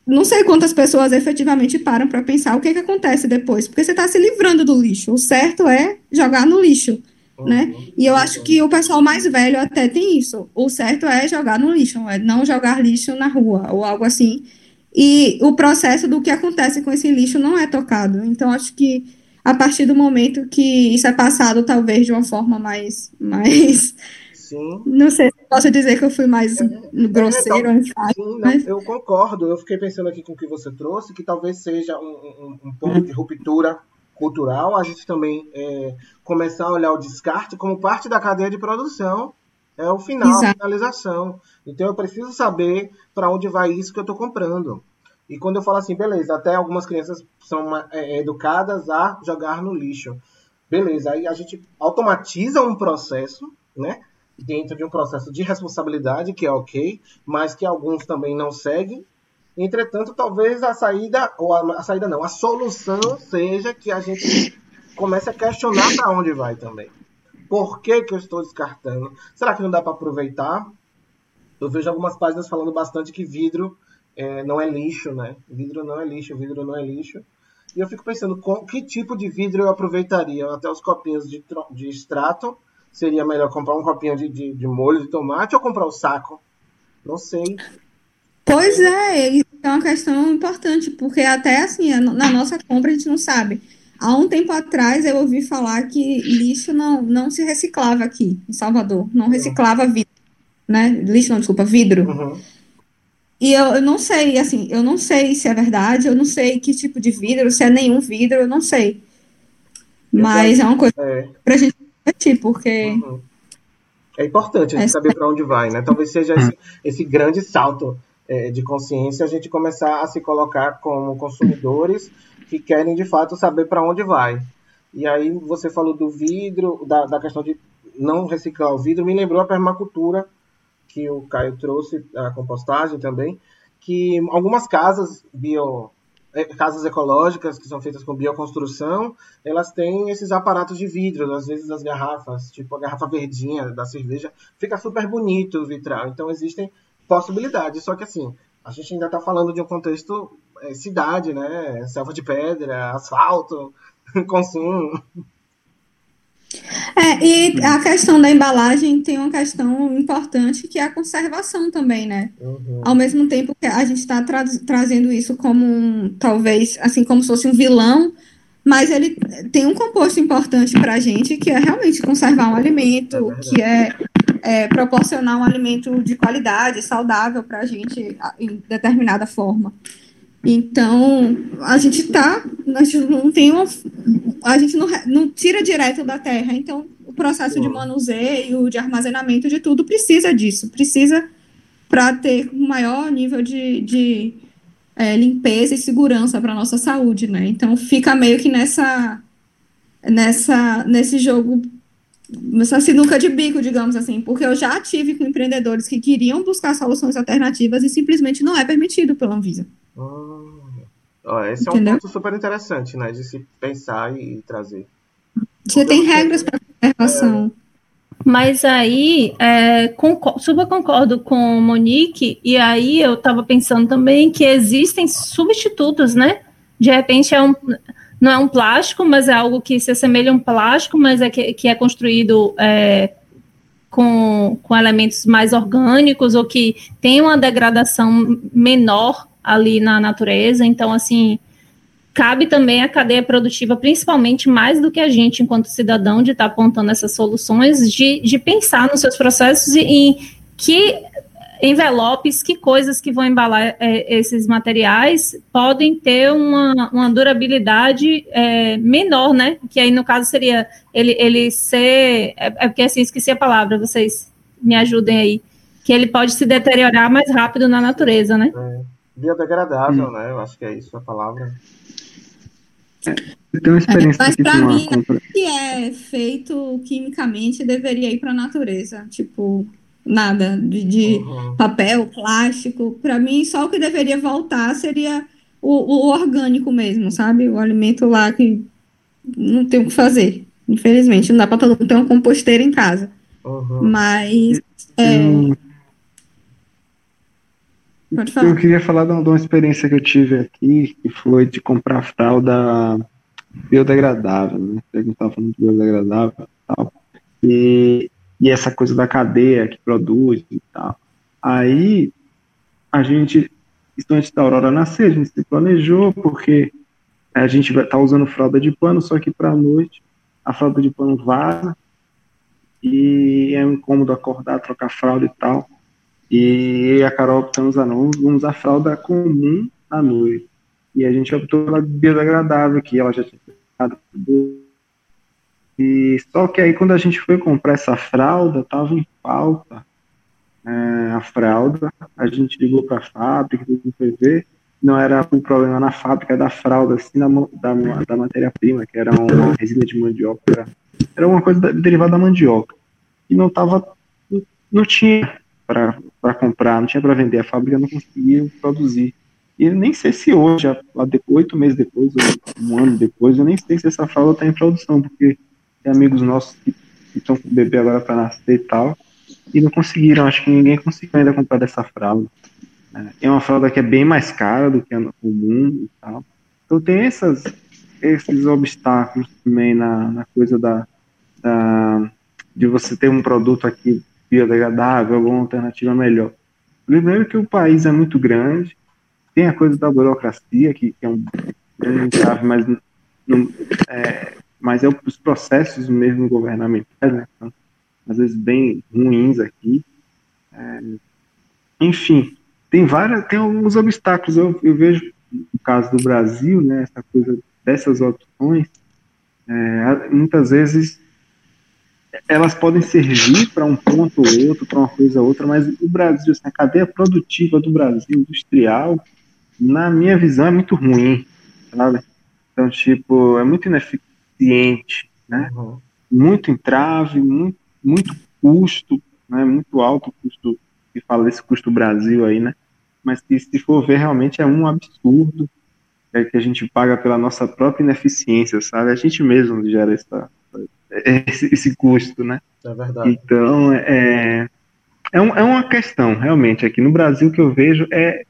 S2: não sei quantas pessoas efetivamente param para pensar o que, que acontece depois, porque você está se livrando do lixo. O certo é jogar no lixo, né? E eu acho que o pessoal mais velho até tem isso. O certo é jogar no lixo, é não jogar lixo na rua ou algo assim. E o processo do que acontece com esse lixo não é tocado. Então acho que a partir do momento que isso é passado, talvez de uma forma mais, mais Sim. Não sei se posso dizer que eu fui mais é, grosseiro, é, enfático.
S1: Sim, mas... eu concordo. Eu fiquei pensando aqui com o que você trouxe, que talvez seja um, um, um ponto de ruptura cultural. A gente também é, começar a olhar o descarte como parte da cadeia de produção. É o final, Exato. a finalização. Então eu preciso saber para onde vai isso que eu estou comprando. E quando eu falo assim, beleza, até algumas crianças são é, educadas a jogar no lixo. Beleza, aí a gente automatiza um processo, né? Dentro de um processo de responsabilidade, que é ok, mas que alguns também não seguem. Entretanto, talvez a saída, ou a, a saída não, a solução seja que a gente comece a questionar para onde vai também. Por que, que eu estou descartando? Será que não dá para aproveitar? Eu vejo algumas páginas falando bastante que vidro é, não é lixo, né? Vidro não é lixo, vidro não é lixo. E eu fico pensando, com, que tipo de vidro eu aproveitaria? Até os copinhos de, de extrato seria melhor comprar um copinho de, de, de molho de tomate ou comprar o um saco? Não sei.
S2: Pois é, isso é uma questão importante, porque até assim, na nossa compra a gente não sabe. Há um tempo atrás eu ouvi falar que lixo não, não se reciclava aqui em Salvador, não uhum. reciclava vidro, né? Lixo não, desculpa, vidro. Uhum. E eu, eu não sei, assim, eu não sei se é verdade, eu não sei que tipo de vidro, se é nenhum vidro, eu não sei. Mas é uma coisa é. pra gente porque. Uhum.
S1: É importante a gente é saber para onde vai, né? Talvez seja esse, esse grande salto é, de consciência a gente começar a se colocar como consumidores que querem de fato saber para onde vai. E aí você falou do vidro, da, da questão de não reciclar o vidro, me lembrou a permacultura que o Caio trouxe, a compostagem também, que algumas casas bio, é, casas ecológicas que são feitas com bioconstrução, elas têm esses aparatos de vidro, às vezes as garrafas, tipo a garrafa verdinha da cerveja, fica super bonito o vitral. Então existem possibilidades, só que assim, a gente ainda está falando de um contexto é, cidade, né? Selva de pedra, asfalto, consumo.
S2: É, e a questão da embalagem tem uma questão importante que é a conservação também, né? Uhum. Ao mesmo tempo que a gente está tra trazendo isso como um, talvez, assim, como se fosse um vilão, mas ele tem um composto importante para a gente, que é realmente conservar um alimento, é que é, é, proporcionar um alimento de qualidade, saudável para a gente em determinada forma. Então, a gente tá, a gente não tem uma, a gente não, não tira direto da terra. Então, o processo de manuseio, de armazenamento de tudo precisa disso, precisa para ter um maior nível de, de é, limpeza e segurança para nossa saúde, né? Então fica meio que nessa nessa nesse jogo essa sinuca de bico, digamos assim, porque eu já tive com empreendedores que queriam buscar soluções alternativas e simplesmente não é permitido pela Anvisa.
S1: Hum. Ó, esse Entendeu? é um ponto super interessante, né, de se pensar e, e trazer.
S2: Você tem regras para conservação. É...
S4: Mas aí, é, concordo, super concordo com Monique, e aí eu estava pensando também que existem substitutos, né? De repente é um, não é um plástico, mas é algo que se assemelha a um plástico, mas é que, que é construído é, com, com elementos mais orgânicos ou que tem uma degradação menor ali na natureza. Então, assim, cabe também à cadeia produtiva, principalmente mais do que a gente, enquanto cidadão, de estar tá apontando essas soluções, de, de pensar nos seus processos e em que envelopes, que coisas que vão embalar é, esses materiais podem ter uma, uma durabilidade é, menor, né? Que aí, no caso, seria ele, ele ser. É, é porque assim, esqueci a palavra, vocês me ajudem aí. Que ele pode se deteriorar mais rápido na natureza, né?
S1: É. Biodegradável, hum. né? Eu acho que é isso a palavra.
S3: Eu tenho uma experiência
S2: é, mas para mim, compra. que é feito quimicamente deveria ir para a natureza, tipo nada de, de uhum. papel, plástico. Para mim, só o que deveria voltar seria o, o, orgânico mesmo, sabe? O alimento lá que não tem o que fazer. Infelizmente, não dá para todo mundo ter uma composteira em casa. Uhum. Mas é,
S3: Pode falar. Eu queria falar de uma, experiência que eu tive aqui, que foi de comprar fralda biodegradável, né? Gente estava falando de biodegradável e tal. E, e essa coisa da cadeia que produz e tal. Aí, a gente, isso antes da Aurora nascer, a gente se planejou, porque a gente vai tá usando fralda de pano, só que para a noite a fralda de pano vaza e é um incômodo acordar, trocar fralda e tal. E a Carol optamos a não usar fralda comum à noite. E a gente optou pela biodegradável, que ela já tinha e só que aí quando a gente foi comprar essa fralda, tava em falta é, a fralda. A gente ligou para a fábrica, foi ver, não era um problema na fábrica da fralda, assim, da, da, da matéria-prima, que era uma resina de mandioca, era, uma coisa derivada da mandioca. E não tava, não tinha para comprar, não tinha para vender, a fábrica não conseguia produzir. E nem sei se hoje, oito meses depois, ou um ano depois, eu nem sei se essa fralda está em produção, porque tem amigos nossos que estão com o bebê agora para nascer e tal, e não conseguiram, acho que ninguém conseguiu ainda comprar dessa fralda. É uma fralda que é bem mais cara do que a comum e tal. Então tem essas, esses obstáculos também na, na coisa da, da, de você ter um produto aqui biodegradável, alguma alternativa melhor. Primeiro que o país é muito grande, tem a coisa da burocracia, que, que é um grande mas, não, é, mas é os processos mesmo governamentais, né, são, às vezes bem ruins aqui. É, enfim, tem várias, tem alguns obstáculos. Eu, eu, vejo no caso do Brasil, né, essa coisa dessas opções, é, muitas vezes elas podem servir para um ponto ou outro, para uma coisa ou outra, mas o Brasil, assim, a cadeia produtiva do Brasil, industrial, na minha visão, é muito ruim, sabe? Então, tipo, é muito ineficiente, né? Uhum. Muito entrave, muito, muito custo, né? Muito alto custo, que fala desse custo Brasil aí, né? Mas que, se for ver, realmente é um absurdo é, que a gente paga pela nossa própria ineficiência, sabe? A gente mesmo gera essa, esse, esse custo, né?
S1: É verdade.
S3: Então, é, é, um, é uma questão, realmente, aqui no Brasil que eu vejo é,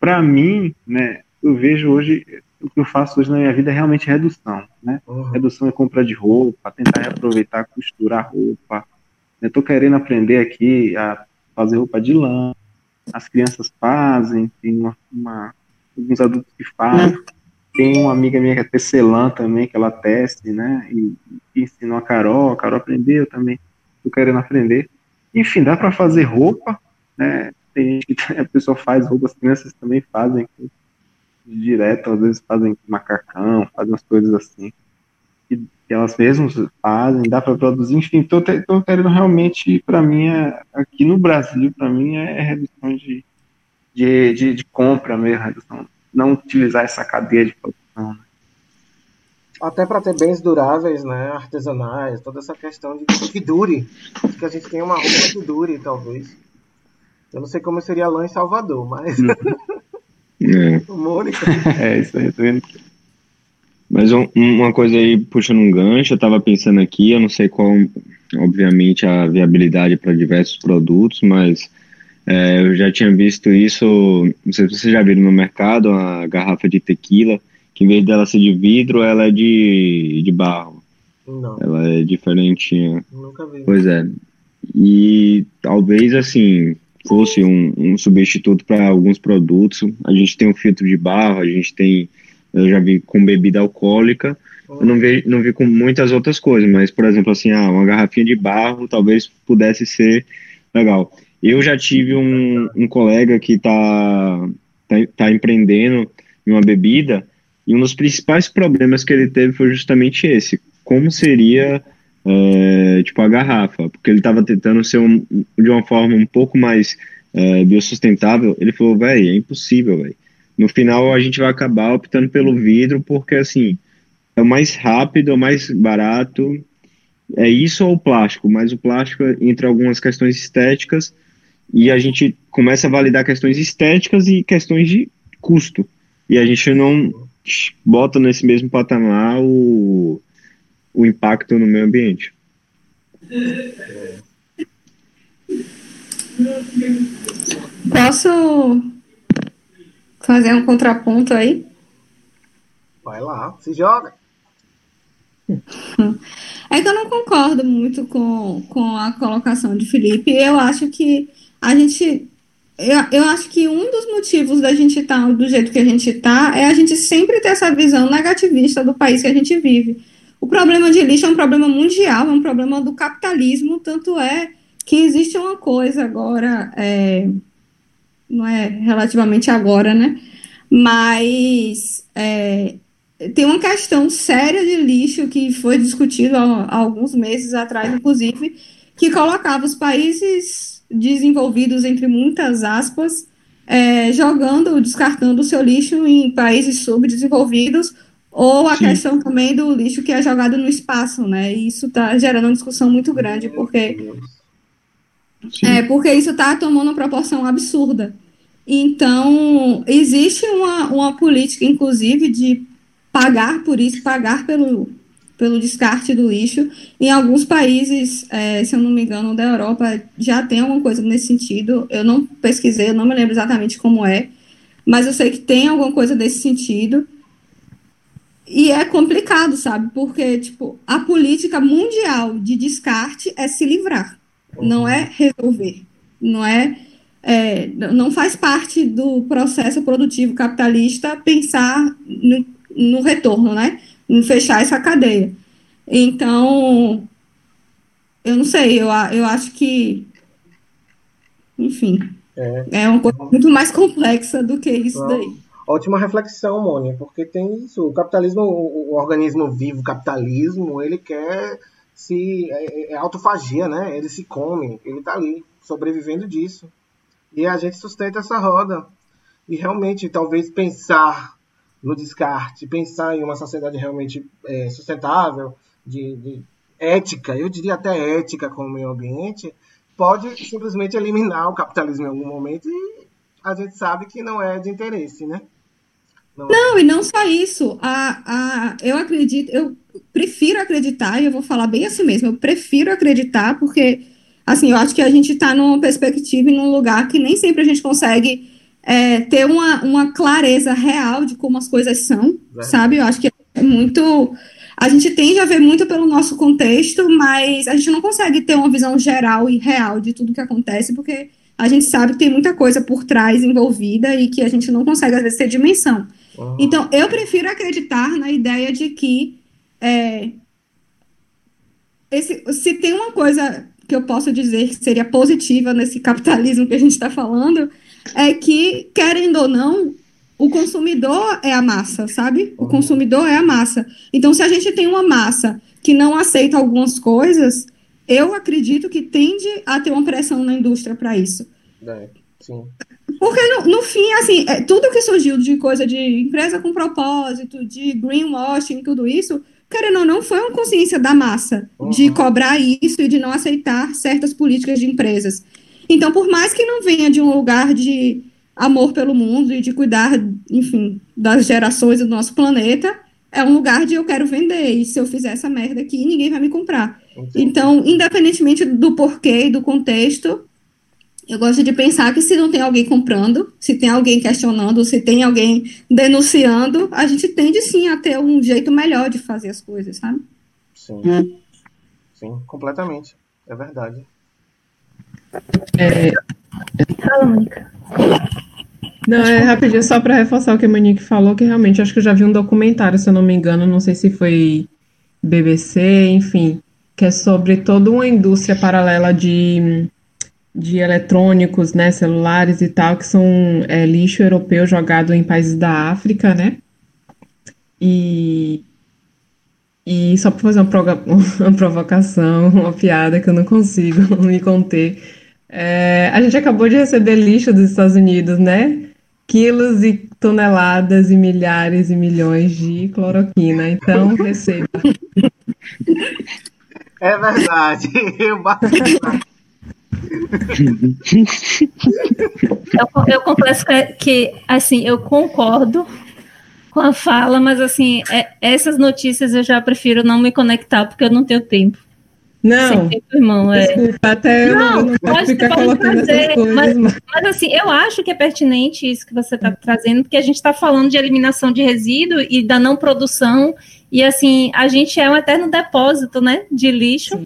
S3: para mim, né, eu vejo hoje, o que eu faço hoje na minha vida é realmente redução, né? Uhum. Redução é compra de roupa, tentar reaproveitar, costurar roupa. Eu tô querendo aprender aqui a fazer roupa de lã, as crianças fazem, tem uma, uma alguns adultos que fazem. Tem uma amiga minha que é tecelã também, que ela teste, né? E, e ensinou a Carol, a Carol aprendeu também, tô querendo aprender. Enfim, dá para fazer roupa, né? Tem gente que a pessoa faz roupa, as crianças também fazem direto, às vezes fazem macacão, fazem umas coisas assim. Que elas mesmas fazem, dá para produzir, enfim, estou querendo realmente, para mim, é, aqui no Brasil, para mim, é redução de, de, de, de, compra mesmo, redução, não utilizar essa cadeia de produção. Né?
S1: Até para ter bens duráveis, né, artesanais, toda essa questão de que dure, que a gente tenha uma roupa que dure, talvez. Eu não sei como seria lã em Salvador, mas...
S5: É.
S1: Mônica.
S3: é, isso aí, tô vendo.
S5: Mas um, uma coisa aí, puxando um gancho, eu estava pensando aqui, eu não sei qual, obviamente, a viabilidade para diversos produtos, mas é, eu já tinha visto isso, não sei se vocês já viram no mercado, a garrafa de tequila, que em vez dela ser de vidro, ela é de, de barro.
S1: Não.
S5: Ela é diferentinha.
S1: Nunca vi.
S5: Pois é. E talvez, assim, fosse um, um substituto para alguns produtos. A gente tem um filtro de barro, a gente tem eu já vi com bebida alcoólica, eu não vi, não vi com muitas outras coisas, mas, por exemplo, assim, ah, uma garrafinha de barro talvez pudesse ser legal. Eu já tive um, um colega que está tá, tá empreendendo em uma bebida, e um dos principais problemas que ele teve foi justamente esse, como seria é, tipo a garrafa, porque ele estava tentando ser um, de uma forma um pouco mais é, biossustentável, ele falou, velho, é impossível, velho no final a gente vai acabar optando pelo vidro porque assim é o mais rápido, é o mais barato. É isso ou o plástico, mas o plástico entre algumas questões estéticas e a gente começa a validar questões estéticas e questões de custo. E a gente não bota nesse mesmo patamar o, o impacto no meio ambiente.
S2: Posso fazer um contraponto aí?
S1: Vai lá, se joga.
S2: É que eu não concordo muito com, com a colocação de Felipe. Eu acho que a gente. Eu, eu acho que um dos motivos da gente estar tá do jeito que a gente está é a gente sempre ter essa visão negativista do país que a gente vive. O problema de lixo é um problema mundial, é um problema do capitalismo, tanto é que existe uma coisa agora. É, não é relativamente agora, né? Mas é, tem uma questão séria de lixo que foi discutido há, há alguns meses atrás, inclusive, que colocava os países desenvolvidos, entre muitas aspas, é, jogando, descartando o seu lixo em países subdesenvolvidos, ou a Sim. questão também do lixo que é jogado no espaço, né? E isso está gerando uma discussão muito grande, porque é, porque isso está tomando uma proporção absurda. Então, existe uma, uma política, inclusive, de pagar por isso, pagar pelo, pelo descarte do lixo. Em alguns países, é, se eu não me engano, da Europa, já tem alguma coisa nesse sentido. Eu não pesquisei, eu não me lembro exatamente como é, mas eu sei que tem alguma coisa desse sentido. E é complicado, sabe? Porque, tipo, a política mundial de descarte é se livrar não é resolver, não é, é, não faz parte do processo produtivo capitalista pensar no, no retorno, né? Em fechar essa cadeia. Então, eu não sei, eu, eu acho que, enfim, é, é uma coisa muito mais complexa do que isso daí.
S1: Ótima reflexão, Mônica, porque tem isso. O capitalismo, o, o organismo vivo, capitalismo, ele quer se é, é, é, autofagia, né? Ele se come, ele está ali sobrevivendo disso. E a gente sustenta essa roda. E realmente, talvez pensar no descarte, pensar em uma sociedade realmente é, sustentável, de, de, ética, eu diria até ética com o meio ambiente, pode simplesmente eliminar o capitalismo em algum momento e a gente sabe que não é de interesse, né?
S2: Não, não e não só isso. A, a, eu acredito, eu prefiro acreditar, e eu vou falar bem assim mesmo, eu prefiro acreditar, porque, assim, eu acho que a gente está numa perspectiva e num lugar que nem sempre a gente consegue é, ter uma, uma clareza real de como as coisas são, é. sabe? Eu acho que é muito. A gente tende a ver muito pelo nosso contexto, mas a gente não consegue ter uma visão geral e real de tudo que acontece, porque a gente sabe que tem muita coisa por trás envolvida e que a gente não consegue, às vezes, ter dimensão. Uhum. Então, eu prefiro acreditar na ideia de que é, esse, se tem uma coisa que eu posso dizer que seria positiva nesse capitalismo que a gente está falando, é que, querendo ou não, o consumidor é a massa, sabe? O consumidor é a massa. Então, se a gente tem uma massa que não aceita algumas coisas, eu acredito que tende a ter uma pressão na indústria para isso.
S1: É, sim.
S2: Porque, no, no fim, assim, é, tudo que surgiu de coisa de empresa com propósito, de greenwashing, tudo isso, querendo ou não, foi uma consciência da massa de
S1: Uhum.
S2: cobrar isso e de não aceitar certas políticas de empresas. Então, por mais que não venha de um lugar de amor pelo mundo e de cuidar, enfim, das gerações do nosso planeta, é um lugar de eu quero vender. E se eu fizer essa merda aqui, ninguém vai me comprar.
S1: Entendi.
S2: Então, independentemente do porquê e do contexto, eu gosto de pensar que se não tem alguém comprando, se tem alguém questionando, se tem alguém denunciando, a gente tende sim a ter um jeito melhor de fazer as coisas, sabe?
S1: Sim. Sim, completamente. É verdade.
S6: É,
S4: Fala, Mônica.
S6: Não, é rapidinho, só para reforçar o que a Monique falou, que realmente acho que eu já vi um documentário, se eu não me engano, não sei se foi BBC, enfim, que é sobre toda uma indústria paralela de, de eletrônicos, né, celulares e tal, que são é, lixo europeu jogado em países da África, né? E, e só para fazer uma, uma provocação, uma piada que eu não consigo me conter. É, a gente acabou de receber lixo dos Estados Unidos, né? Quilos e toneladas e milhares e milhões de cloroquina. Então, receba.
S1: É verdade. Eu bati.
S4: Eu, eu confesso que, que, assim, eu concordo com a fala, mas, assim, é- essas notícias eu já prefiro não me conectar, porque eu não tenho tempo.
S6: Não,
S4: tempo, irmão. É.
S6: desculpa, até eu
S4: Não,
S6: não, não
S4: pode-
S6: posso ficar
S4: pode
S6: colocando
S4: trazer,
S6: coisas,
S4: mas-
S6: mas...
S4: Mas assim, eu acho que é pertinente isso que você está trazendo, porque a gente está falando de eliminação de resíduo e da não produção, e assim, a gente é um eterno depósito, né, de lixo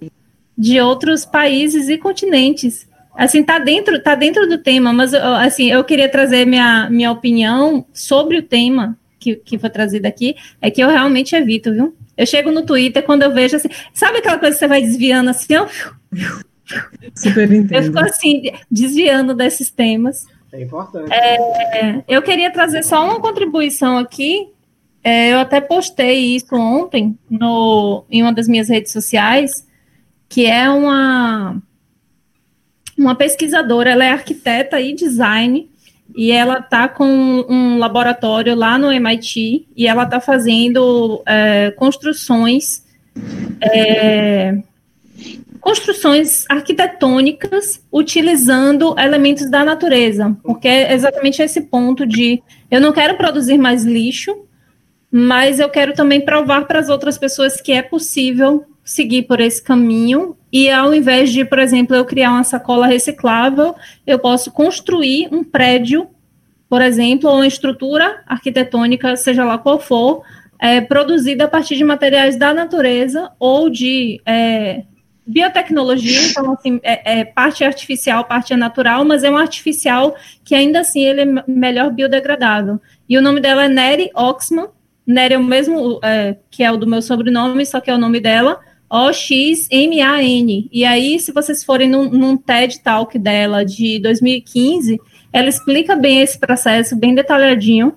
S4: de outros países e continentes. Assim, tá dentro, tá dentro do tema, mas eu- assim, eu queria trazer minha, minha opinião sobre o tema que, que foi trazido aqui, é que eu realmente evito, viu? Eu chego no Twitter quando eu vejo assim, sabe aquela coisa que você vai desviando assim, ó?
S6: super
S4: Eu fico assim, desviando desses temas.
S1: É importante.
S4: É, eu queria trazer só uma contribuição aqui. É, eu até postei isso ontem no, em uma das minhas redes sociais, que é uma, uma pesquisadora, ela é arquiteta e design, e ela está com um laboratório lá no MIT, e ela está fazendo é, construções. é, construções arquitetônicas utilizando elementos da natureza, porque é exatamente esse ponto de eu não quero produzir mais lixo, mas eu quero também provar para as outras pessoas que é possível seguir por esse caminho e ao invés de, por exemplo, eu criar uma sacola reciclável, eu posso construir um prédio, por exemplo, ou uma estrutura arquitetônica, seja lá qual for, é, produzida a partir de materiais da natureza ou de é, biotecnologia, então assim, é, é, parte artificial, parte é natural, mas é um artificial que ainda assim ele é melhor biodegradável. E o nome dela é Neri Oxman. Neri é o mesmo é, que é o do meu sobrenome, só que é o nome dela, O-X-M-A-N. E aí, se vocês forem num, num TED Talk dela de 2015, ela explica bem esse processo, bem detalhadinho.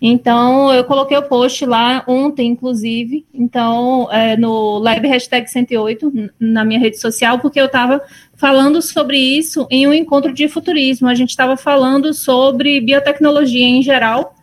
S4: Então, eu coloquei o post lá ontem, inclusive, então, é, no Lab Hashtag 108, na minha rede social, porque eu estava falando sobre isso em um encontro de futurismo. A gente estava falando sobre biotecnologia em geral,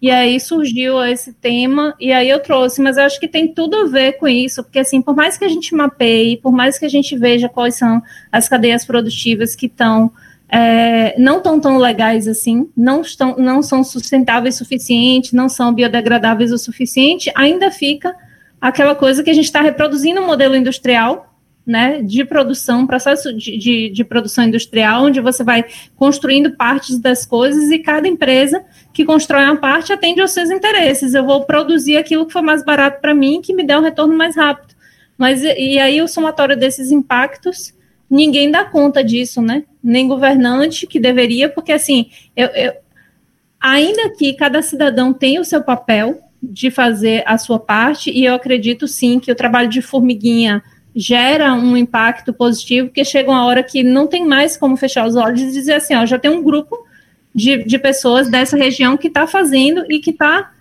S4: e aí surgiu esse tema, e aí eu trouxe, mas eu acho que tem tudo a ver com isso, porque assim, por mais que a gente mapeie, por mais que a gente veja quais são as cadeias produtivas que estão é, não estão tão legais assim, não, estão, não são sustentáveis o suficiente, não são biodegradáveis o suficiente, ainda fica aquela coisa que a gente está reproduzindo um modelo industrial, né, de produção, processo de, de, de, produção industrial, onde você vai construindo partes das coisas e cada empresa que constrói uma parte atende aos seus interesses. Eu vou produzir aquilo que for mais barato para mim, que me dê um retorno mais rápido. Mas e aí o somatório desses impactos ninguém dá conta disso, né? Nem governante que deveria, porque assim, eu, eu, ainda que cada cidadão tenha o seu papel de fazer a sua parte, e eu acredito sim que o trabalho de formiguinha gera um impacto positivo, porque chega uma hora que não tem mais como fechar os olhos e dizer assim, ó, já tem um grupo de, de pessoas dessa região que está fazendo e que está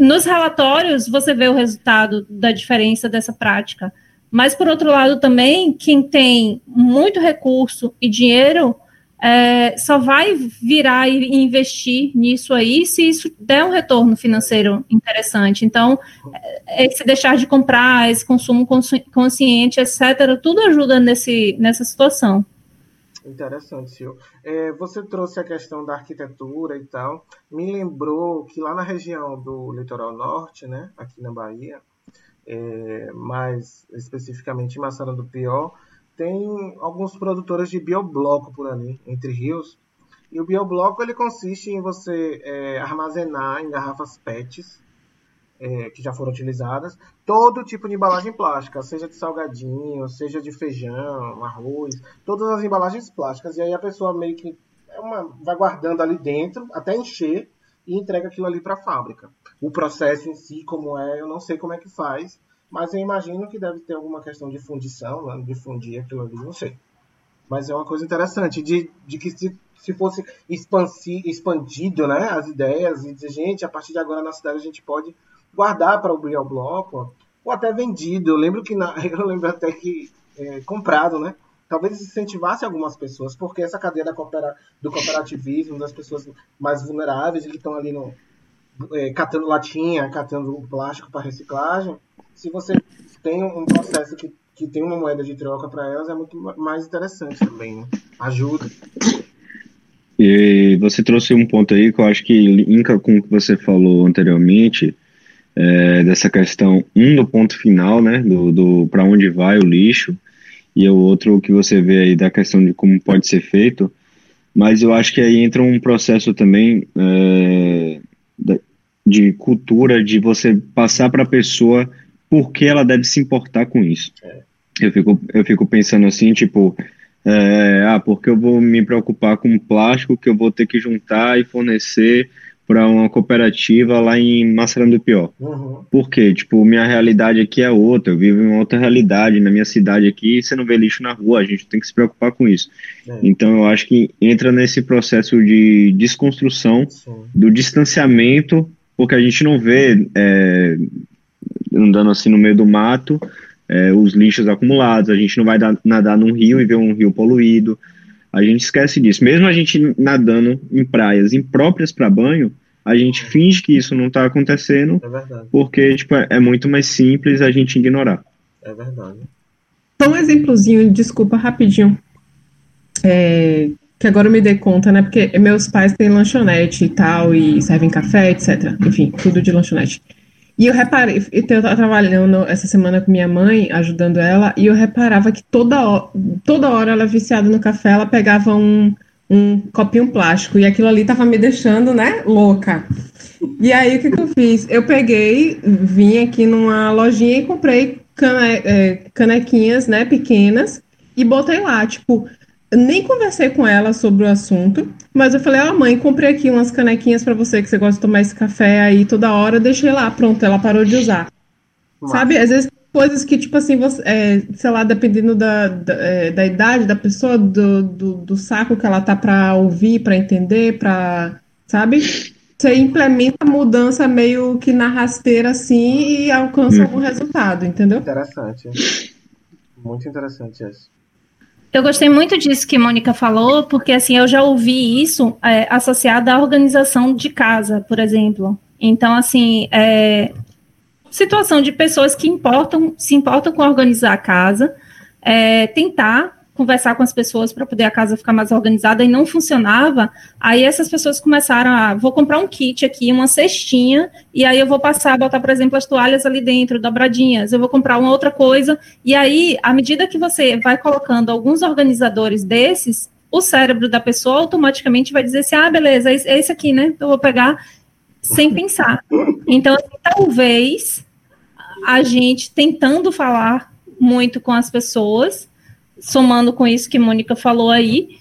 S4: nos relatórios você vê o resultado da diferença dessa prática. Mas, por outro lado, também, quem tem muito recurso e dinheiro é, só vai virar e investir nisso aí se isso der um retorno financeiro interessante. Então, é, esse deixar de comprar, esse consumo consciente, etc., tudo ajuda nesse, nessa situação.
S1: Interessante, Sil. É, você trouxe a questão da arquitetura e tal. Me lembrou que lá na região do litoral norte, né, aqui na Bahia, é, mais especificamente em Massana do Pior, tem alguns produtores de biobloco por ali, entre rios. E o biobloco ele consiste em você é, armazenar em garrafas PETs, é, que já foram utilizadas, todo tipo de embalagem plástica, seja de salgadinho, seja de feijão, arroz, todas as embalagens plásticas. E aí a pessoa meio que é uma, vai guardando ali dentro até encher e entrega aquilo ali para a fábrica. O processo em si, como é, eu não sei como é que faz, mas eu imagino que deve ter alguma questão de fundição, né, de fundir aquilo ali, não sei. Mas é uma coisa interessante, de, de que se, se fosse expansi, expandido né, as ideias e dizer, gente, a partir de agora na cidade a gente pode guardar para abrir o bloco, ou até vendido. Eu lembro que na, eu lembro até que é, comprado, né? Talvez incentivasse algumas pessoas, porque essa cadeia do cooperativismo, das pessoas mais vulneráveis que estão ali no, é, catando latinha, catando plástico para reciclagem, se você tem um processo que, que tem uma moeda de troca para elas, é muito mais interessante também, né? Ajuda.
S5: E você trouxe um ponto aí que eu acho que linka com o que você falou anteriormente, é, dessa questão, um do ponto final, né, do, do para onde vai o lixo, e o outro que você vê aí da questão de como pode ser feito, mas eu acho que aí entra um processo também é, de cultura, de você passar para a pessoa por que ela deve se importar com isso. É. Eu, fico, eu fico pensando assim, tipo, é, ah, porque eu vou me preocupar com plástico que eu vou ter que juntar e fornecer para uma cooperativa lá em Macerando do Pior. Uhum. Por quê? Tipo, minha realidade aqui é outra, eu vivo em uma outra realidade, na minha cidade aqui você não vê lixo na rua, a gente tem que se preocupar com isso. É. Então eu acho que entra nesse processo de desconstrução, Sim. do distanciamento, porque a gente não vê é, andando assim no meio do mato, é, os lixos acumulados, a gente não vai dar, nadar num rio e ver um rio poluído. A gente esquece disso. Mesmo a gente nadando em praias impróprias para banho, a gente finge que isso não está acontecendo, é porque tipo, é muito mais simples a gente ignorar.
S1: É verdade.
S6: Só um exemplozinho, desculpa, rapidinho. É, que agora eu me dei conta, né? Porque meus pais têm lanchonete e tal, e servem café, etc. Enfim, tudo de lanchonete. E eu reparei, eu estava trabalhando essa semana com minha mãe, ajudando ela, e eu reparava que toda hora, toda hora ela viciada no café, ela pegava um, um copinho plástico, e aquilo ali tava me deixando, né, louca. E aí, o que, que eu fiz? Eu peguei, vim aqui numa lojinha e comprei cane, é, canequinhas, né, pequenas, e botei lá, tipo, nem conversei com ela sobre o assunto, mas eu falei, ó, oh, mãe, comprei aqui umas canequinhas para você que você gosta de tomar esse café aí toda hora, deixei lá, pronto, ela parou de usar. Sabe, às vezes coisas que, tipo assim, você, é, sei lá, dependendo da, da, é, da idade da pessoa, do, do, do, saco que ela tá para ouvir, para entender, para sabe? Você implementa a mudança meio que na rasteira, assim, e alcança hum. algum resultado, entendeu?
S1: Interessante. Muito interessante isso.
S4: Eu gostei muito disso que Mônica falou, porque assim eu já ouvi isso é, associado à organização de casa, por exemplo. Então, assim, é, situação de pessoas que importam, se importam com organizar a casa, é, tentar conversar com as pessoas para poder a casa ficar mais organizada e não funcionava, aí essas pessoas começaram a, vou comprar um kit aqui, uma cestinha, e aí eu vou passar botar, por exemplo, as toalhas ali dentro, dobradinhas, eu vou comprar uma outra coisa, e aí, à medida que você vai colocando alguns organizadores desses, o cérebro da pessoa automaticamente vai dizer assim, ah, beleza, é esse aqui, né, eu vou pegar sem pensar. Então, assim, talvez a gente tentando falar muito com as pessoas, somando com isso que Mônica falou aí,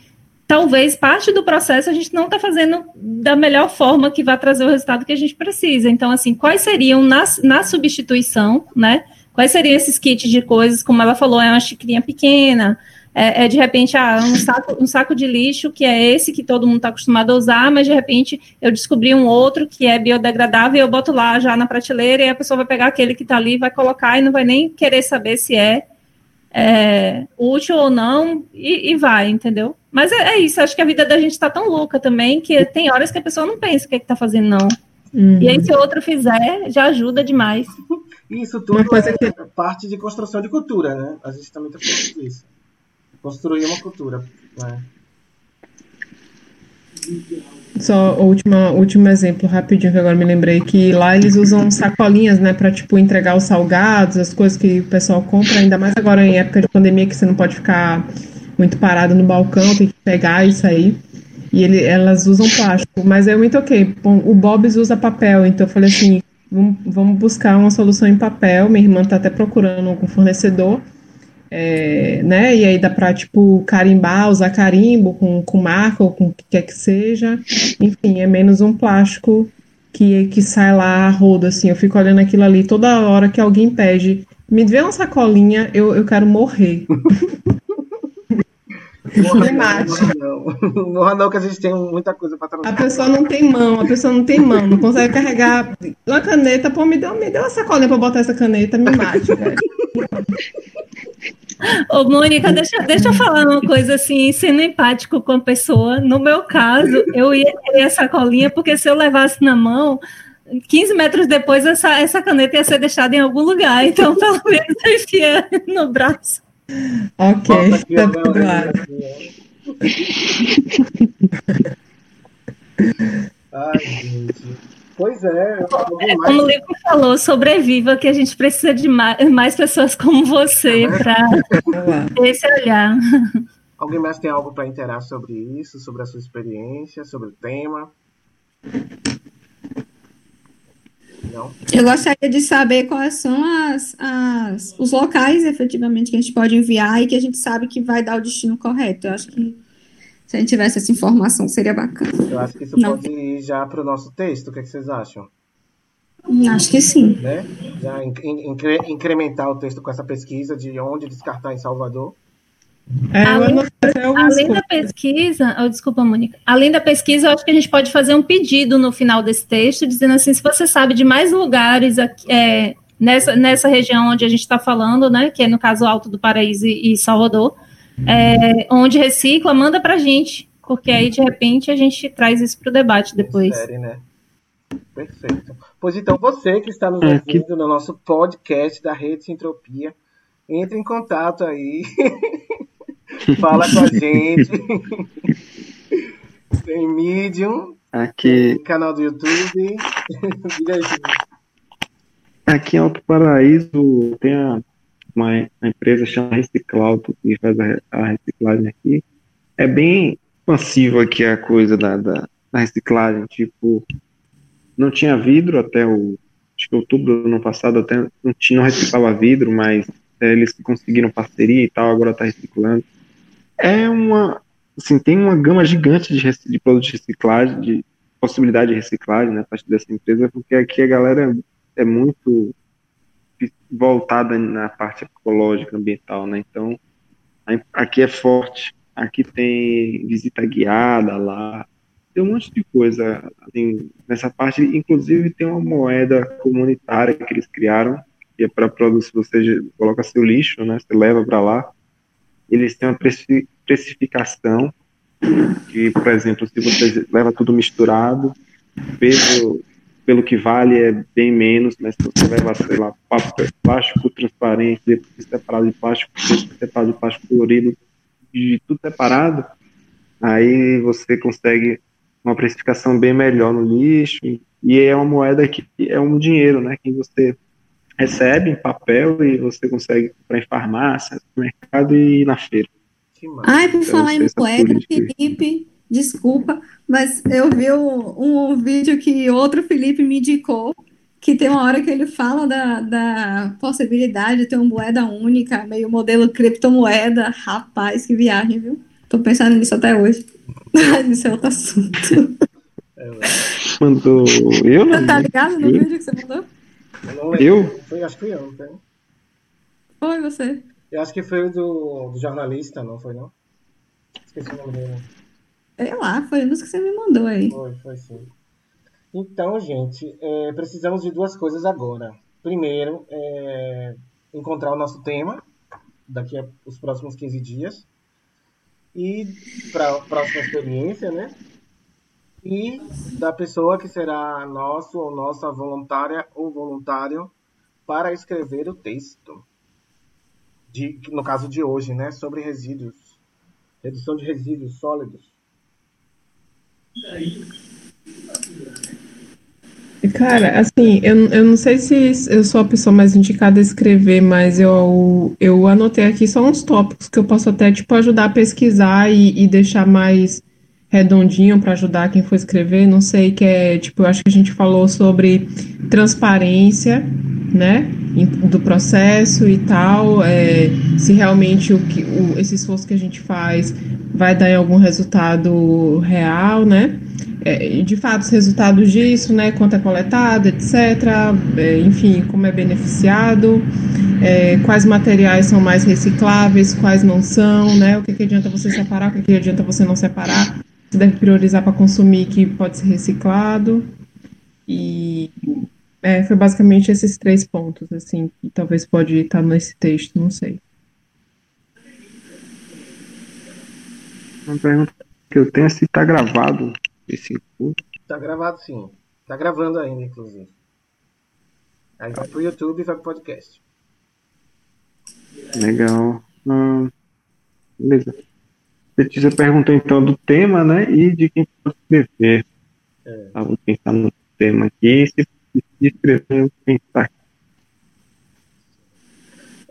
S4: talvez parte do processo a gente não está fazendo da melhor forma que vai trazer o resultado que a gente precisa. Então, assim, quais seriam na, na substituição, né? Quais seriam esses kits de coisas, como ela falou, é uma xicrinha pequena, é, é, de repente ah, um, saco, um saco de lixo que é esse que todo mundo está acostumado a usar, mas de repente eu descobri um outro que é biodegradável eu boto lá já na prateleira e a pessoa vai pegar aquele que está ali, vai colocar e não vai nem querer saber se é, é útil ou não e, e, vai, entendeu? Mas é, é, isso, acho que a vida da gente está tão louca também que tem horas que a pessoa não pensa o que é está fazendo, não. Uhum. E aí, se outro fizer, já ajuda demais.
S1: Isso tudo é que... parte de construção de cultura, né? A gente também está falando disso construir uma cultura. Né?
S6: Só o último, exemplo, rapidinho, que agora me lembrei, que lá eles usam sacolinhas, né, para tipo, entregar os salgados, as coisas que o pessoal compra, ainda mais agora em época de pandemia, que você não pode ficar muito parado no balcão, tem que pegar isso aí. E ele, elas usam plástico, mas é muito ok. Bom, o Bob's usa papel, então eu falei assim, vamos, vamos buscar uma solução em papel. Minha irmã está até procurando algum fornecedor. É, né? E aí dá para tipo carimbar, usar carimbo com, com marca ou com o que quer que seja. Enfim, é menos um plástico que, que sai lá a roda, assim. Eu fico olhando aquilo ali toda hora que alguém pede, me vê uma sacolinha, eu, eu quero morrer.
S1: Morra não, morra não, que a gente tem muita coisa para trabalhar.
S6: A pessoa não tem mão, a pessoa não tem mão, não consegue carregar uma caneta. Pô, me deu, me deu uma sacolinha para botar essa caneta, me mate, velho.
S4: Ô, Mônica, deixa, deixa eu falar uma coisa assim, sendo empático com a pessoa. No meu caso, eu ia ter a sacolinha, porque se eu levasse na mão, 15 metros depois, essa, essa caneta ia ser deixada em algum lugar. Então, pelo menos, eu enfia no braço.
S6: Ok, tá claro.
S1: Ai, gente. Pois é.
S4: é como o Lico falou, sobreviva, que a gente precisa de mais, mais pessoas como você é para esse olhar.
S1: Alguém mais tem algo para interar sobre isso, sobre a sua experiência, sobre o tema? Não?
S2: Eu gostaria de saber quais são as, as, os locais, efetivamente, que a gente pode enviar e que a gente sabe que vai dar o destino correto. Eu acho que se a gente tivesse essa informação, seria bacana.
S1: Eu acho que isso Não. pode ir já para o nosso texto. O que, é que, vocês acham?
S2: Acho que sim.
S1: Né? Já incre incrementar o texto com essa pesquisa de onde descartar em Salvador.
S4: É, além, além da pesquisa, oh, desculpa, Mônica. Além da pesquisa, eu acho que a gente pode fazer um pedido no final desse texto, dizendo assim: se você sabe de mais lugares aqui, é, nessa, nessa região onde a gente está falando, né, que é no caso Alto do Paraíso e, e Salvador, é, onde recicla, manda para a gente, porque aí de repente a gente traz isso para o debate depois.
S1: Série, né? Perfeito. Pois então, você que está nos é, ouvindo no nosso podcast da Rede Sintropia, entre em contato aí, fala com a gente. tem Medium,
S3: Aqui...
S1: tem canal do YouTube.
S3: Aqui em Alto Paraíso tem a uma, uma empresa chamada Reciclauto, que faz a, a, reciclagem aqui. É bem expansivo aqui a coisa da, da, da, reciclagem, tipo, não tinha vidro até o, acho que outubro do ano passado, até não, tinha, não reciclava vidro, mas é, eles conseguiram parceria e tal, agora está reciclando. É uma, assim, tem uma gama gigante de, de produtos de reciclagem, de possibilidade de reciclagem, né, a partir dessa empresa, porque aqui a galera é muito voltada na parte ecológica, ambiental, né? Então, aqui é forte. Aqui tem visita guiada lá, tem um monte de coisa assim, nessa parte. Inclusive, tem uma moeda comunitária que eles criaram, que é para produzir. Você coloca seu lixo, né? Você leva para lá. Eles têm uma precificação, que, por exemplo, se você leva tudo misturado, peso pelo que vale é bem menos, mas se você levar, sei lá, plástico transparente, depois separado de plástico, separado de plástico colorido, de tudo separado, aí você consegue uma precificação bem melhor no lixo, e é uma moeda que é um dinheiro, né, que você recebe em papel e você consegue comprar em farmácia, no mercado e na feira.
S2: Ai, por então, falar em moeda, Felipe, desculpa, mas eu vi um, um, vídeo que outro Felipe me indicou, que tem uma hora que ele fala da, da possibilidade de ter uma moeda única, meio modelo criptomoeda. Rapaz, que viagem, viu? Tô pensando nisso até hoje. Mas isso é outro assunto.
S3: Mandou eu?
S2: Você tá ligado no vídeo que você mandou?
S3: Eu?
S1: Foi, acho que foi eu,
S2: Foi você.
S1: Eu acho que foi o do, do jornalista, não foi não? Esqueci o nome dele.
S2: Sei lá, foi um dos que você me mandou aí.
S1: Foi, foi sim. Então, gente, é, precisamos de duas coisas agora. Primeiro, é, encontrar o nosso tema daqui a os próximos 15 dias. E para a próxima experiência, né? E da pessoa que será nosso ou nossa voluntária ou voluntário para escrever o texto. De, no caso de hoje, né? Sobre resíduos. Redução de resíduos sólidos.
S6: Cara, assim, eu, eu não sei se eu sou a pessoa mais indicada a escrever, mas eu, eu anotei aqui só uns tópicos que eu posso até, tipo, ajudar a pesquisar e, e deixar mais redondinho para ajudar quem for escrever. Não sei, que é, tipo, eu acho que a gente falou sobre transparência, né, do processo e tal, é, se realmente o que, o, esse esforço que a gente faz vai dar algum resultado real, né? é, de fato os resultados disso, né, quanto é coletado, etc., é, enfim, como é beneficiado, é, quais materiais são mais recicláveis, quais não são, né, o que, que adianta você separar, o que, que adianta você não separar, você deve priorizar para consumir que pode ser reciclado, e é, foi basicamente esses três pontos, assim, que talvez pode estar nesse texto, não sei.
S3: Uma pergunta que eu tenho é se está gravado esse
S1: culto? Tá gravado sim. Tá gravando ainda, inclusive. Aí vai pro YouTube e vai pro podcast.
S3: Legal. Hum, beleza. Letícia perguntou então do tema, né? E de quem pode escrever. É. Estava pensando no tema aqui. Se, se escrever, pensar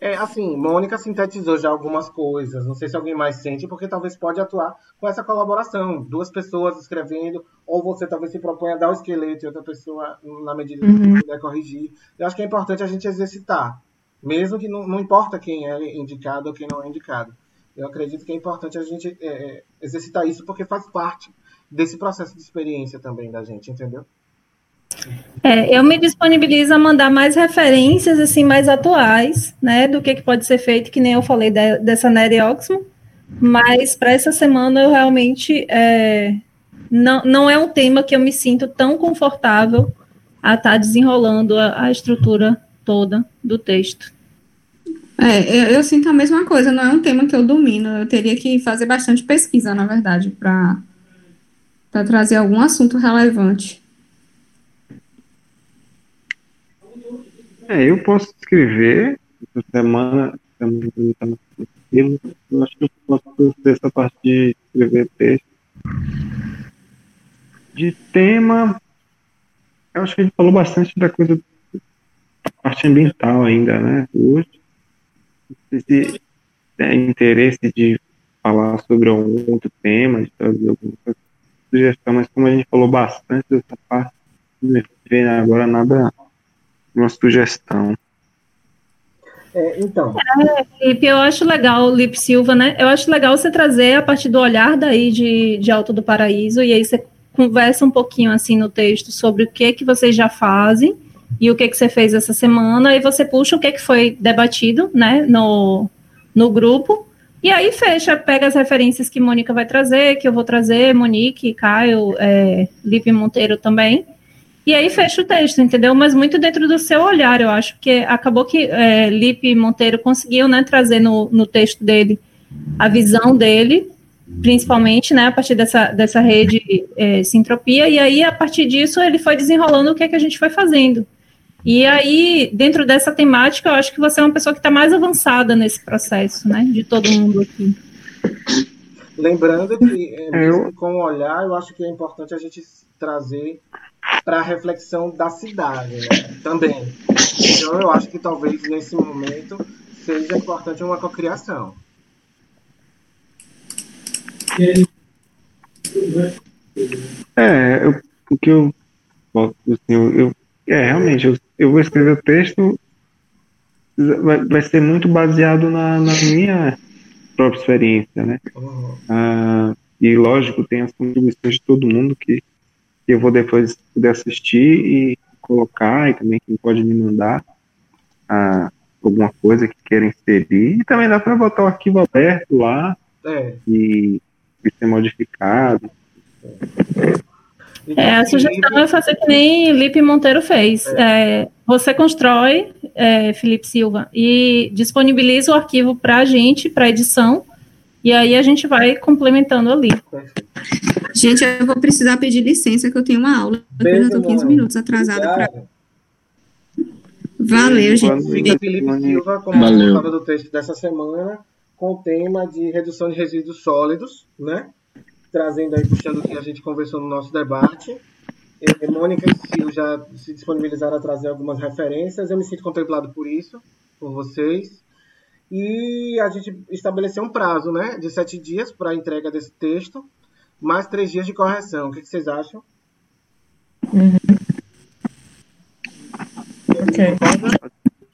S1: é, assim, Mônica sintetizou já algumas coisas. Não sei se alguém mais sente, porque talvez pode atuar com essa colaboração. Duas pessoas escrevendo, ou você talvez se propõe a dar o esqueleto e outra pessoa, na medida uhum. que puder, corrigir. Eu acho que é importante a gente exercitar. Mesmo que não, não importa quem é indicado ou quem não é indicado. Eu acredito que é importante a gente é, é exercitar isso, porque faz parte desse processo de experiência também da gente, entendeu?
S4: É, eu me disponibilizo a mandar mais referências assim mais atuais, né, do que, que pode ser feito, que nem eu falei de, dessa Nery Oxman, mas para essa semana eu realmente é, não, não é um tema que eu me sinto tão confortável a estar tá desenrolando a, a, estrutura toda do texto.
S2: É, eu, eu, sinto a mesma coisa, não é um tema que eu domino, eu teria que fazer bastante pesquisa, na verdade, para trazer algum assunto relevante.
S3: É, eu posso escrever semana, semana eu acho que eu posso ter essa parte de escrever texto. De tema, eu acho que a gente falou bastante da coisa da parte ambiental ainda, né? Hoje. Se tem interesse de falar sobre algum outro tema, de trazer alguma sugestão, mas como a gente falou bastante dessa parte, não me vem agora nada uma sugestão.
S1: É, então.
S4: É, Felipe, eu acho legal, Lipe Silva, né? Eu acho legal você trazer a partir do olhar daí de, de Alto do Paraíso, e aí você conversa um pouquinho assim no texto sobre o que que vocês já fazem e o que que você fez essa semana, e você puxa o que que foi debatido, né, no, no grupo, e aí fecha, pega as referências que Mônica vai trazer, que eu vou trazer, Monique, Caio, é, Lipe Monteiro também, e aí fecha o texto, entendeu? Mas muito dentro do seu olhar, eu acho, porque acabou que é, Lipe Monteiro conseguiu né, trazer no, no texto dele a visão dele, principalmente, né, a partir dessa, dessa rede é, Sintropia, e aí, a partir disso, ele foi desenrolando o que, é que a gente foi fazendo. E aí, dentro dessa temática, eu acho que você é uma pessoa que está mais avançada nesse processo, né, de todo mundo aqui.
S1: Lembrando que, é, eu... com o olhar, eu acho que é importante a gente trazer para a reflexão da cidade né? também. Então eu acho que talvez nesse momento seja importante uma cocriação.
S3: É, eu, o que eu, assim, eu, eu é realmente eu, eu vou escrever o texto vai, vai ser muito baseado na, na minha própria experiência, né? Uhum. Ah, e lógico tem as contribuições de todo mundo que que eu vou depois poder assistir e colocar, e também quem pode me mandar a, alguma coisa que queira inserir. E também dá para botar o arquivo aberto lá
S1: É.
S3: e, e ser modificado.
S1: Então,
S4: É, a sugestão é fazer que nem Lipe Monteiro fez. É, você constrói, é, Felipe Silva, e disponibiliza o arquivo para a gente, para edição, e aí a gente vai complementando ali.
S2: Gente, eu vou precisar pedir licença que eu tenho uma aula.
S1: Beijo,
S2: eu tô 15
S1: mano.
S2: minutos atrasada. Pra...
S1: Obrigado.
S2: Valeu, gente.
S1: Fica Felipe Silva como
S5: Valeu.
S1: responsável do texto dessa semana, com o tema de redução de resíduos sólidos, né? Trazendo aí, puxando o que a gente conversou no nosso debate. Eh, Mônica e Sil já se disponibilizaram a trazer algumas referências. Eu me sinto contemplado por isso, por vocês. E a gente estabeleceu um prazo, né? De sete dias para a entrega desse texto, mais três dias de correção. O que que vocês acham?
S6: Ok.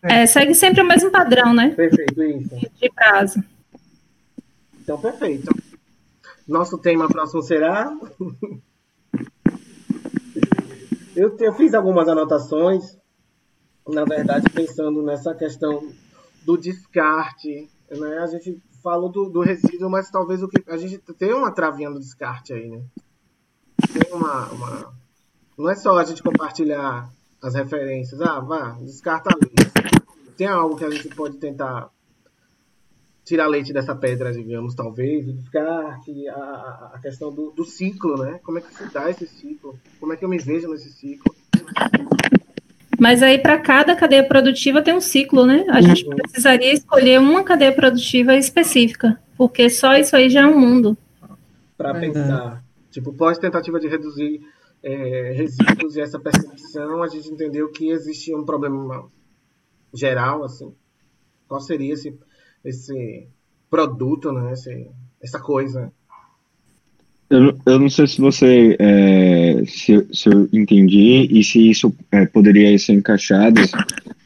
S4: É, segue sempre o mesmo padrão, né?
S1: Perfeito, isso.
S4: De prazo.
S1: Então, perfeito. Nosso tema próximo será. eu, eu fiz algumas anotações, na verdade, pensando nessa questão do descarte. Né? A gente falou do, do resíduo, mas talvez o que. A gente tem uma travinha do descarte aí, né? Tem uma, uma. Não é só a gente compartilhar as referências. Ah, vá, descarta ali. Tem algo que a gente pode tentar tirar leite dessa pedra, digamos, talvez, o descarte, a, a, questão do, do ciclo, né? Como é que se dá esse ciclo? Como é que eu me vejo nesse ciclo?
S4: Mas aí, para cada cadeia produtiva, tem um ciclo, né? A gente precisaria escolher uma cadeia produtiva específica, porque só isso aí já é um mundo.
S1: Para
S6: Verdade.
S1: pensar. Tipo, pós tentativa de reduzir é, resíduos e essa percepção, a gente entendeu que existia um problema geral, assim. Qual seria esse, esse produto, né? Esse, essa coisa.
S5: Eu, não- eu não sei se você é, se, se eu entendi e se isso é, poderia ser encaixado,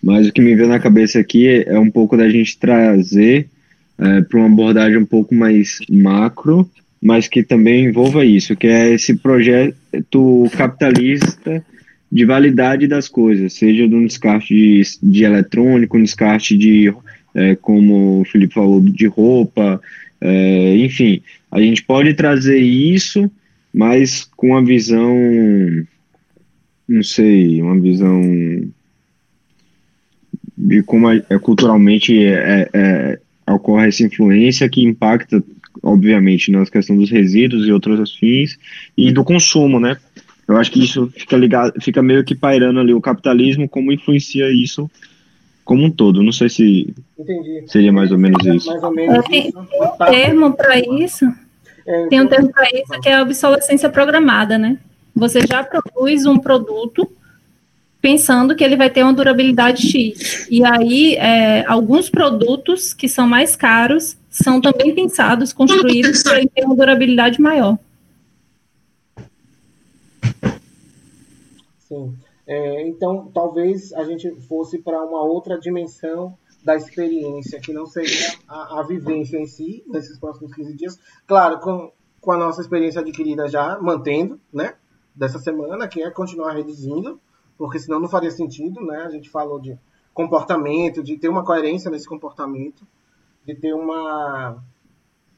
S5: mas o que me veio na cabeça aqui é um pouco da gente trazer para uma abordagem um pouco mais macro, mas que também envolva isso, que é esse projeto capitalista de validade das coisas, seja no descarte de, de eletrônico, no descarte de, é, como o Felipe falou, de roupa, é, enfim, a gente pode trazer isso, mas com uma visão, não sei, uma visão de como é, é culturalmente é, é, ocorre essa influência que impacta, obviamente, na questão dos resíduos e outros afins, e do consumo, né? Eu acho que isso fica ligado, fica meio que pairando ali o capitalismo, como influencia isso como um todo. Não sei se
S1: Entendi.
S5: seria mais ou menos isso.
S1: Mais ou menos
S4: tem-
S1: isso.
S4: Um termo para isso,
S1: É,
S4: tem um termo para isso que é a obsolescência programada, né? Você já produz um produto pensando que ele vai ter uma durabilidade X. E aí, é, alguns produtos que são mais caros são também pensados, construídos para ele ter uma durabilidade maior.
S1: Sim. É, então, talvez a gente fosse para uma outra dimensão da experiência, que não seria a, a vivência em si, nesses próximos 15 dias. Claro, com, com a nossa experiência adquirida já mantendo, né? Dessa semana, que é continuar reduzindo, porque senão não faria sentido, né? A gente falou de comportamento, de ter uma coerência nesse comportamento, de ter uma.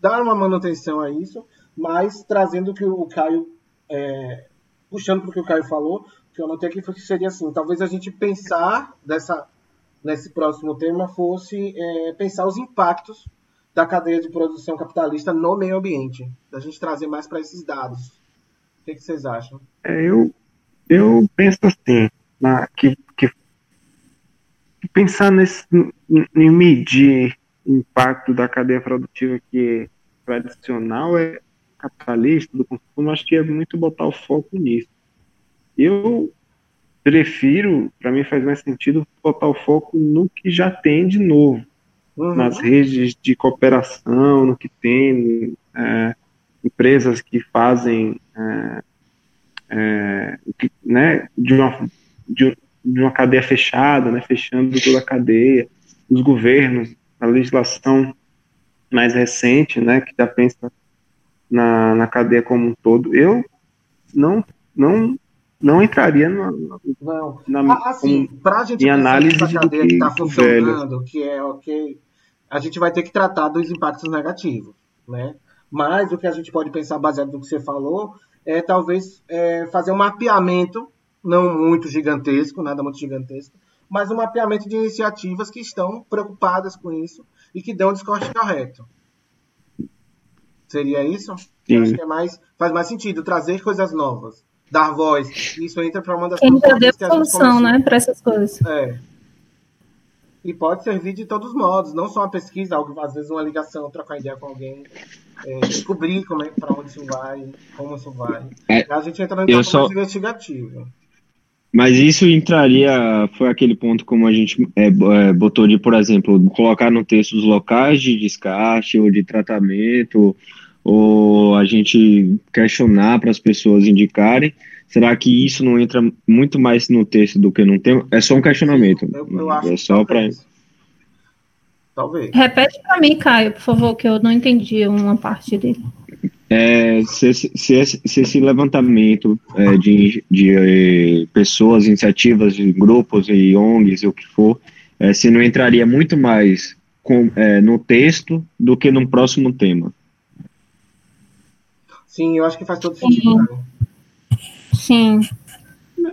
S1: dar uma manutenção a isso, mas trazendo o que o Caio. é, puxando para o que o Caio falou, que eu anotei aqui foi que seria assim, talvez a gente pensar dessa, nesse próximo tema fosse é, pensar os impactos da cadeia de produção capitalista no meio ambiente, da gente trazer mais para esses dados. O que, que vocês acham?
S3: É, eu, eu penso assim, na, que, que pensar nesse, em- medir o impacto da cadeia produtiva que é tradicional é capitalista do consumo, acho que é muito botar o foco nisso. Eu prefiro, para mim faz mais sentido botar o foco no que já tem de novo,
S1: Uhum.
S3: nas redes de cooperação, no que tem é, empresas que fazem é, é, que- né, de, uma, de, de uma cadeia fechada, né, fechando toda a cadeia, os governos, a legislação mais recente, né, que já pensa na, na cadeia como um todo. Eu não, não não entraria na,
S1: Não.
S3: na,
S1: Assim, para a gente
S3: em análise do
S1: cadeia
S3: que-
S1: está
S3: do
S1: funcionando, que é ok, a gente vai ter que tratar dos impactos negativos, né? Mas o que a gente pode pensar, baseado no que você falou, é talvez é, fazer um mapeamento, não muito gigantesco, nada muito gigantesco, mas um mapeamento de iniciativas que estão preocupadas com isso e que dão o discurso correto. Seria isso?
S3: Sim.
S1: Eu acho que é mais, faz mais sentido trazer coisas novas, dar voz. Isso entra para uma das
S4: Quem já deu
S1: que
S4: solução,
S1: começou.
S4: né, para essas coisas.
S1: É. E pode servir de todos os modos, não só uma pesquisa, algo, às vezes uma ligação, trocar ideia com alguém, é, descobrir como é, para onde isso vai, como isso vai.
S5: É,
S1: a gente entra campo
S5: só-
S1: mais investigativo.
S5: Mas isso entraria, foi aquele ponto como a gente é, é, botou de, por exemplo, colocar no texto os locais de descarte ou de tratamento, ou a gente questionar para as pessoas indicarem. Será que isso não entra muito mais no texto do que no tema? É só um questionamento.
S1: Eu, eu acho
S5: é só para.
S1: talvez.
S4: Repete para mim, Caio, por favor, que eu não entendi uma parte dele.
S5: É, se, esse- se, se esse levantamento é, de, de eh, pessoas, iniciativas, de grupos e ONGs e o que for, é, se não entraria muito mais com, é, no texto do que no próximo tema.
S1: Sim, eu acho que faz todo sentido. né?
S4: Sim.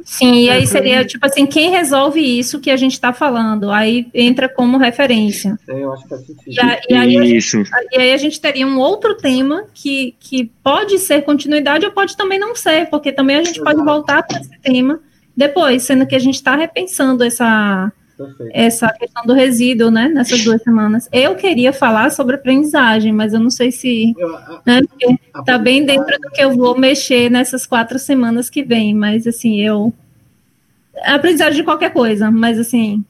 S4: Sim, e aí seria tipo assim, quem resolve isso que a gente está falando? Aí entra como referência.
S1: É, eu acho que sentido.
S4: E, a- e aí, a gente,
S5: Isso.
S4: e aí a gente teria um outro tema que, que pode ser continuidade ou pode também não ser, porque também a gente pode
S1: Exato.
S4: voltar para esse tema depois, sendo que a gente está repensando essa,
S1: Perfeito.
S4: essa questão do resíduo, né, nessas duas semanas. Eu queria falar sobre aprendizagem, mas eu não sei se né, tá bem dentro do que eu vou mexer nessas quatro semanas que vem, mas assim, eu aprendizagem de qualquer coisa, mas assim,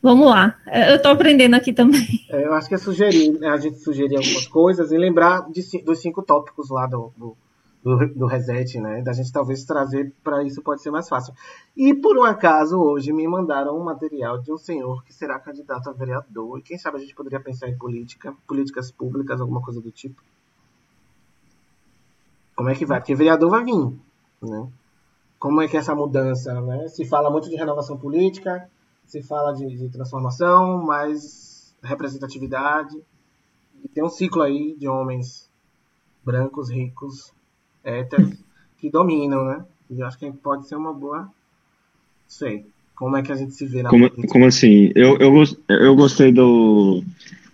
S4: vamos lá. Eu tô aprendendo aqui também.
S1: É, eu acho que é sugerir, né, a gente sugerir algumas coisas e lembrar de dos cinco tópicos lá do, do, do, do reset, né? Da gente talvez trazer para isso pode ser mais fácil. E por um acaso, hoje me mandaram um material de um senhor que será candidato a vereador. E quem sabe a gente poderia pensar em política, políticas públicas, alguma coisa do tipo. Como é que vai? Porque vereador vai vir, né? Como é que é essa mudança, né? Se fala muito de renovação política, se fala de, de transformação, mas representatividade. E tem um ciclo aí de homens brancos, ricos, héteros, que dominam, né? E eu acho que pode ser uma boa. Não sei. Como é que a gente se vê na
S5: Como, como assim? Eu, eu, eu gostei do.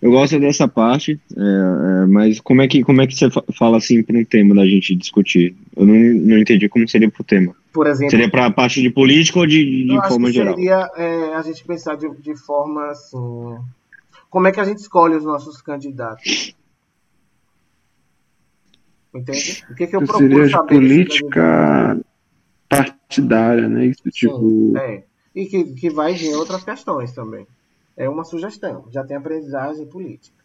S5: Eu gosto dessa parte, é, é, mas como é que como é que você fa- fala assim para um tema da gente discutir? Eu não, não entendi como seria pro tema.
S1: Por exemplo,
S5: Seria para a parte de política ou de, de
S1: eu acho
S5: forma
S1: que
S5: geral?
S1: seria é, a gente pensar de, de forma assim. Como é que a gente escolhe os nossos candidatos? Entende? O que, que eu procuro
S3: seria de
S1: saber
S3: política partidária, né? Isso, tipo,
S1: Sim, é. E que, que vai vir outras questões também. É uma sugestão. Já tem aprendizagem política.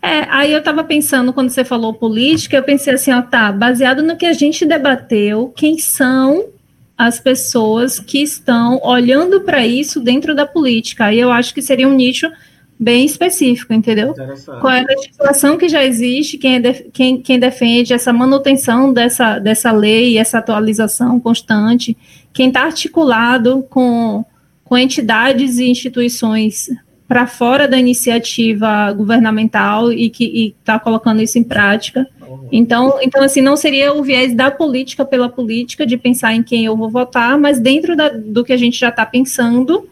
S4: É, aí eu estava pensando, quando você falou política, eu pensei assim, ó, tá, baseado no que a gente debateu, quem são as pessoas que estão olhando para isso dentro da política? Aí eu acho que seria um nicho bem específico, entendeu? Qual é a legislação que já existe, quem, é def- quem, quem defende essa manutenção dessa, dessa lei, essa atualização constante, quem está articulado com, com entidades e instituições para fora da iniciativa governamental e que está colocando isso em prática. Então, então, assim, não seria o viés da política pela política, de pensar em quem eu vou votar, mas dentro da- do que a gente já está pensando,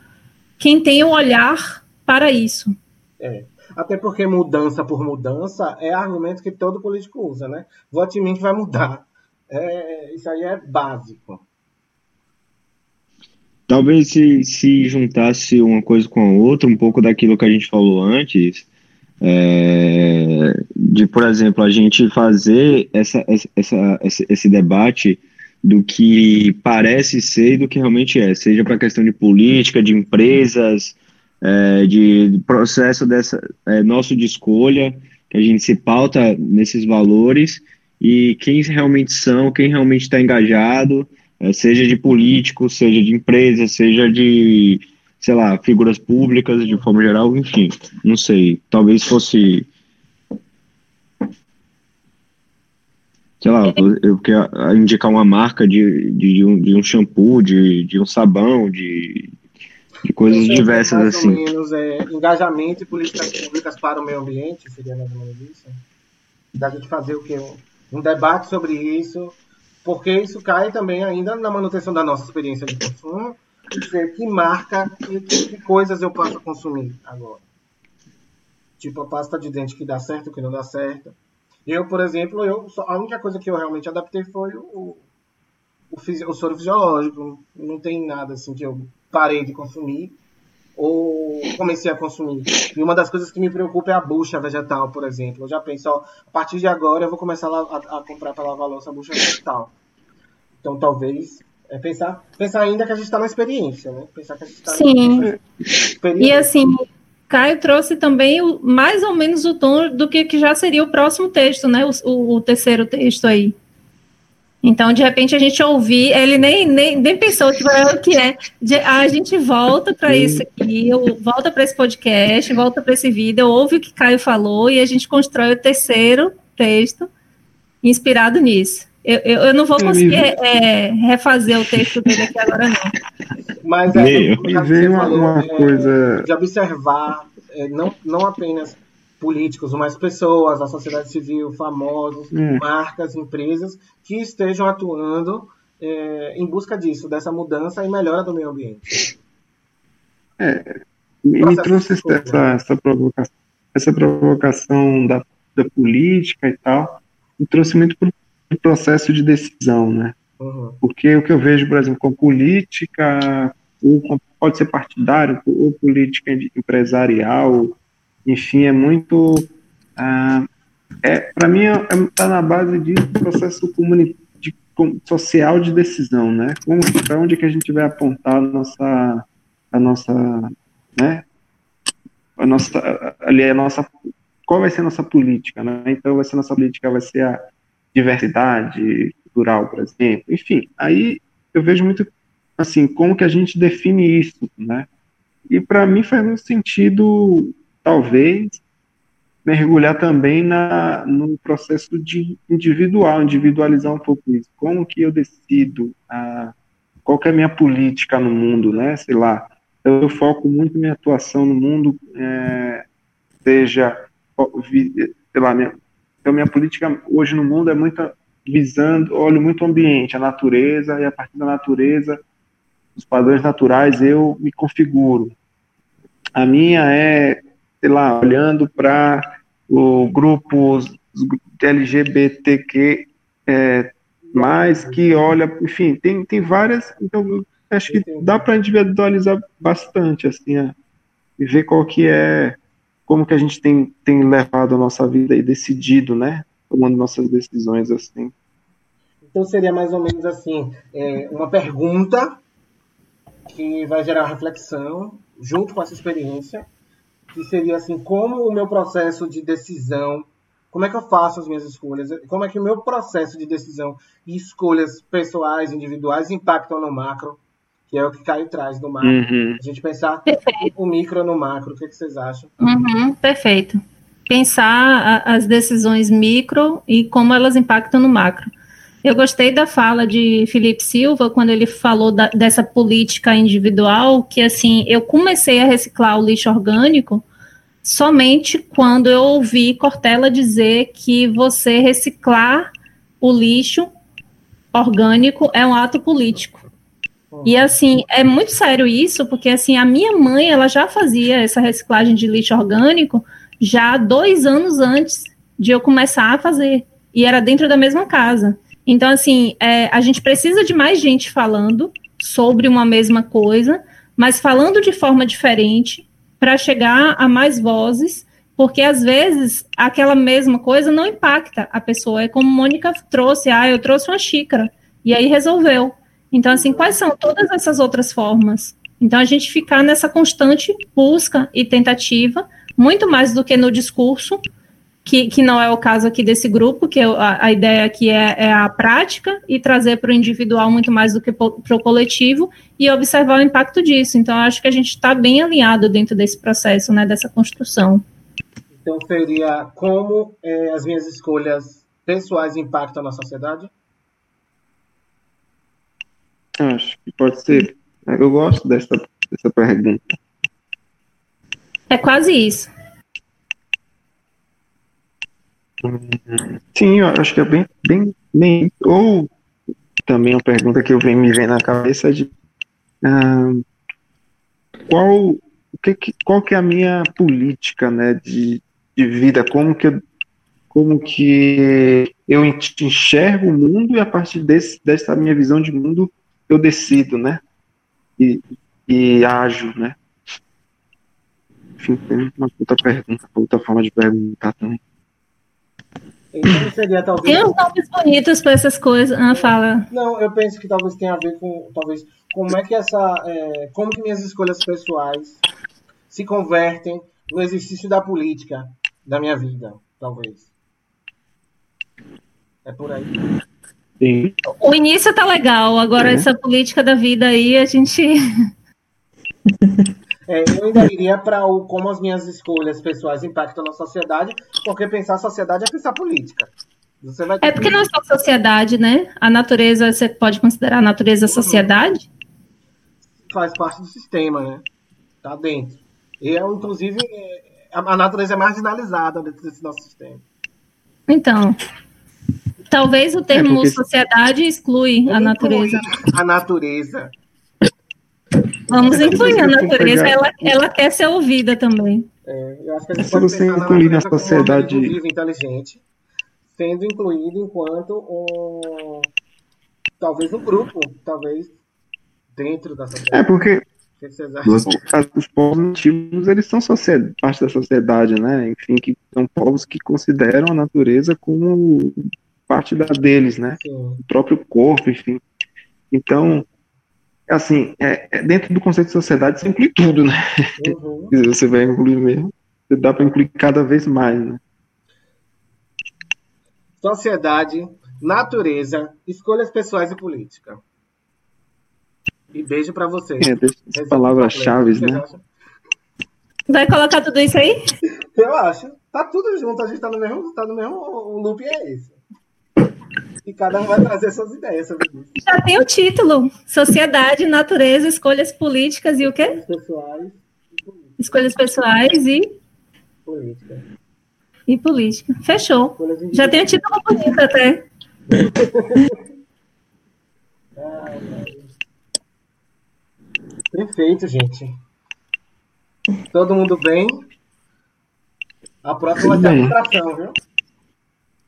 S4: quem tem o olhar para isso.
S1: É. Até porque mudança por mudança é argumento que todo político usa, né? Vote em mim que vai mudar. É, isso aí é básico.
S5: Talvez se, se juntasse uma coisa com a outra, um pouco daquilo que a gente falou antes, é, de, por exemplo, a gente fazer essa, essa, esse, esse debate do que parece ser e do que realmente é, seja para a questão de política, de empresas, é, de, de processo dessa, é, nosso de escolha, que a gente se pauta nesses valores e quem realmente são, quem realmente está engajado, é, seja de político, seja de empresa, seja de, sei lá, figuras públicas de forma geral, enfim, não sei, talvez fosse sei lá, eu quero indicar uma marca de, de, de, um, de um shampoo, de, de um sabão, de, de coisas
S1: Então,
S5: diversas
S1: mais
S5: assim.
S1: ou menos é, engajamento e políticas públicas para o meio ambiente, seria mais ou menos isso. Da gente fazer o quê? Um, um debate sobre isso, porque isso cai também ainda na manutenção da nossa experiência de consumo, dizer que marca e que, que coisas eu posso consumir agora. Tipo a pasta de dente que dá certo, que não dá certo. Eu, por exemplo, eu, só- a única coisa que eu realmente adaptei foi o, o, fisi- o soro fisiológico. Não tem nada assim que eu parei de consumir ou comecei a consumir. E uma das coisas que me preocupa é a bucha vegetal, por exemplo. Eu já penso, ó, a partir de agora eu vou começar a, a- comprar para lavar a louça a bucha vegetal. Então talvez é pensar, pensar ainda que a gente está na experiência, né? Pensar que a gente está
S4: Sim.
S1: experiência.
S4: E assim, Caio trouxe também o- mais ou menos o tom do que, que já seria o próximo texto, né? O, o- o terceiro texto aí. Então, de repente, a gente ouvir, ele nem, nem, nem pensou que é o que é. De- a gente volta para isso aqui, eu- volta para esse podcast, volta para esse vídeo, ouve o que Caio falou e a gente constrói o terceiro texto inspirado nisso. Eu, eu, eu não vou conseguir é, refazer o texto dele aqui agora, não.
S1: Mas é,
S3: Me
S1: já
S3: veio uma, uma
S1: é,
S3: coisa.
S1: de observar é, não, não apenas políticos, mas pessoas, a sociedade civil, famosos,
S3: Hum.
S1: marcas, empresas que estejam atuando é, em busca disso, dessa mudança e melhora do meio ambiente.
S3: Me, me
S1: Processo
S3: trouxe essa, essa, provocação, essa provocação da, da política e tal, me trouxe muito para o processo de decisão, né?
S1: Uhum.
S3: Porque o que eu vejo, por exemplo, com política, pode ser partidário, ou política empresarial, enfim, é muito. ah, é, Para mim, está na base de processo de, social de decisão, né? Para onde que a gente vai apontar a nossa. A nossa né? A nossa, ali é a nossa, qual vai ser a nossa política, né? Então, vai ser a nossa política, vai ser a diversidade cultural, por exemplo. Enfim, aí eu vejo muito assim como que a gente define isso, né? E para mim faz muito sentido, talvez, mergulhar também na no processo de individual, individualizar um pouco isso. Como que eu decido a qual que é a minha política no mundo, né? Sei lá, eu foco muito minha atuação no mundo, é, seja, sei lá, minha, então minha política hoje no mundo é muito visando, olho muito o ambiente, a natureza, e a partir da natureza, os padrões naturais, eu me configuro. A minha é, sei lá, olhando para o grupo LGBTQ, é, mais que olha, enfim, tem, tem várias, então acho que dá para individualizar bastante, assim, é, e ver qual que é, como que a gente tem, tem levado a nossa vida e decidido, né, tomando nossas decisões, assim.
S1: Então seria mais ou menos assim, é, uma pergunta que vai gerar reflexão junto com essa experiência, que seria assim, como o meu processo de decisão, como é que eu faço as minhas escolhas, como é que o meu processo de decisão e escolhas pessoais, individuais impactam no macro, que é o que Caio traz do macro.
S3: Uhum.
S1: A gente pensar
S4: Perfeito.
S1: o micro no macro, o que, que vocês acham?
S4: Uhum, perfeito. Pensar a- as decisões micro e como elas impactam no macro. Eu gostei da fala de Felipe Silva quando ele falou da- dessa política individual, que assim, eu comecei a reciclar o lixo orgânico somente quando eu ouvi Cortella dizer que você reciclar o lixo orgânico é um ato político. E assim, é muito sério isso, porque assim, a minha mãe, ela já fazia essa reciclagem de lixo orgânico já dois anos antes de eu começar a fazer. E era dentro da mesma casa. Então, assim, é, a gente precisa de mais gente falando sobre uma mesma coisa, mas falando de forma diferente para chegar a mais vozes, porque às vezes aquela mesma coisa não impacta a pessoa. É como Mônica trouxe, ah, eu trouxe uma xícara, e aí resolveu. Então, assim, quais são todas essas outras formas? Então, a gente ficar nessa constante busca e tentativa, muito mais do que no discurso, que, que não é o caso aqui desse grupo, que eu- a, a ideia aqui é, é a prática e trazer para o individual muito mais do que para o coletivo e observar o impacto disso. Então, eu acho que a gente está bem alinhado dentro desse processo, né, dessa construção.
S1: Então seria como eh, as minhas escolhas pessoais impactam na sociedade?
S3: Acho que pode ser. Eu gosto dessa, dessa pergunta.
S4: É quase isso.
S3: Sim, eu acho que é bem, bem, bem. Ou também uma pergunta que eu venho me vem na cabeça de ah, qual, que, que- qual que é a minha política, né, de, de vida, como que eu, como que eu enxergo o mundo e a partir desse, dessa minha visão de mundo eu decido, né, e, e ajo, né. Enfim, tem uma outra pergunta, outra forma de perguntar também.
S1: Então seria talvez.
S4: Tem uns nomes bonitos para essas coisas. Ah, fala.
S1: Não, eu penso que talvez tenha a ver com, talvez, como é que essa, é, como que minhas escolhas pessoais se convertem no exercício da política da minha vida, talvez. É por aí.
S3: Sim.
S4: O início tá legal, agora
S3: É.
S4: essa política da vida aí a gente.
S1: É, eu ainda iria para o como as minhas escolhas pessoais impactam na sociedade, porque pensar sociedade é pensar política. Você vai ter
S4: É porque não é só sociedade, né? A natureza, você pode considerar a natureza sociedade?
S1: que faz parte do sistema, né? Tá dentro. E é, inclusive, é, a, natureza é marginalizada dentro desse nosso sistema.
S4: Então. Talvez o termo
S3: porque-
S4: sociedade exclui a natureza.
S1: A natureza.
S4: Vamos incluir a natureza, ela, ela quer ser ouvida também.
S1: É, eu acho que a gente
S3: Se
S1: pode
S3: você
S1: na
S3: incluir na
S1: um
S3: sociedade-
S1: vivo inteligente, sendo incluído enquanto um, talvez um grupo, talvez dentro da
S3: É,
S1: sociedade.
S3: porque
S1: O que vocês acham?
S3: os, os povos nativos, eles são parte da sociedade, né? Enfim, que são povos que consideram a natureza como parte da deles, né?
S1: Sim.
S3: O próprio corpo, enfim. Então, assim, é, é dentro do conceito de sociedade, você inclui tudo, né?
S1: Uhum.
S3: Se Você vai incluir mesmo. Você dá para incluir cada vez mais, né?
S1: Sociedade, natureza, escolhas pessoais e política. E beijo pra vocês.
S3: É, deixa as palavras-chave, né?
S1: acham?
S4: Vai colocar tudo isso aí?
S1: Eu acho. Tá tudo junto, a gente tá no mesmo, tá no mesmo o loop é esse. E cada um vai trazer suas ideias sobre isso.
S4: Já tem o título: Sociedade, Natureza, Escolhas Políticas e o quê?
S1: Pessoais
S4: Escolhas pessoais e,
S1: política.
S4: e política. Fechou. Já tem o título bonito até.
S1: Perfeito, gente. Todo mundo bem? A próxima vai ser
S3: bem.
S1: abstração, viu?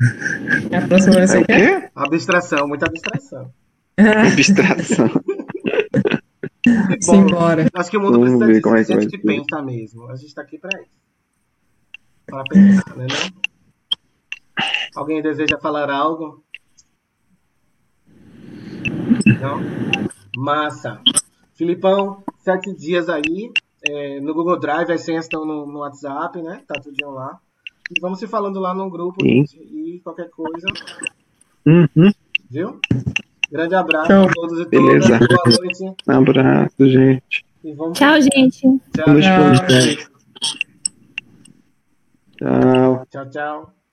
S6: A próxima vai
S3: É
S6: ser
S3: o
S6: o quê?
S1: Abstração, muita abstração.
S3: Abstração.
S6: Simbora.
S1: Acho que o mundo
S3: Vamos
S1: precisa disso,
S3: como é
S1: de
S3: que
S1: gente pensa mesmo. A gente tá aqui pra isso. Para pensar, né? Não? Alguém deseja falar algo? Não? Massa. Filipão, sete dias aí é, no Google Drive, as senhas estão no, no WhatsApp, né? Tá tudinho lá. E vamos se falando lá no grupo,
S3: Sim.
S1: e qualquer coisa,
S3: Uhum.
S1: viu? Grande abraço
S3: Tchau.
S1: a todos e todas.
S3: Beleza.
S1: Boa noite.
S3: Um abraço, gente.
S1: E vamos
S4: Tchau, gente.
S1: Tchau,
S6: Tchau.
S3: Tchau.
S1: tchau. tchau.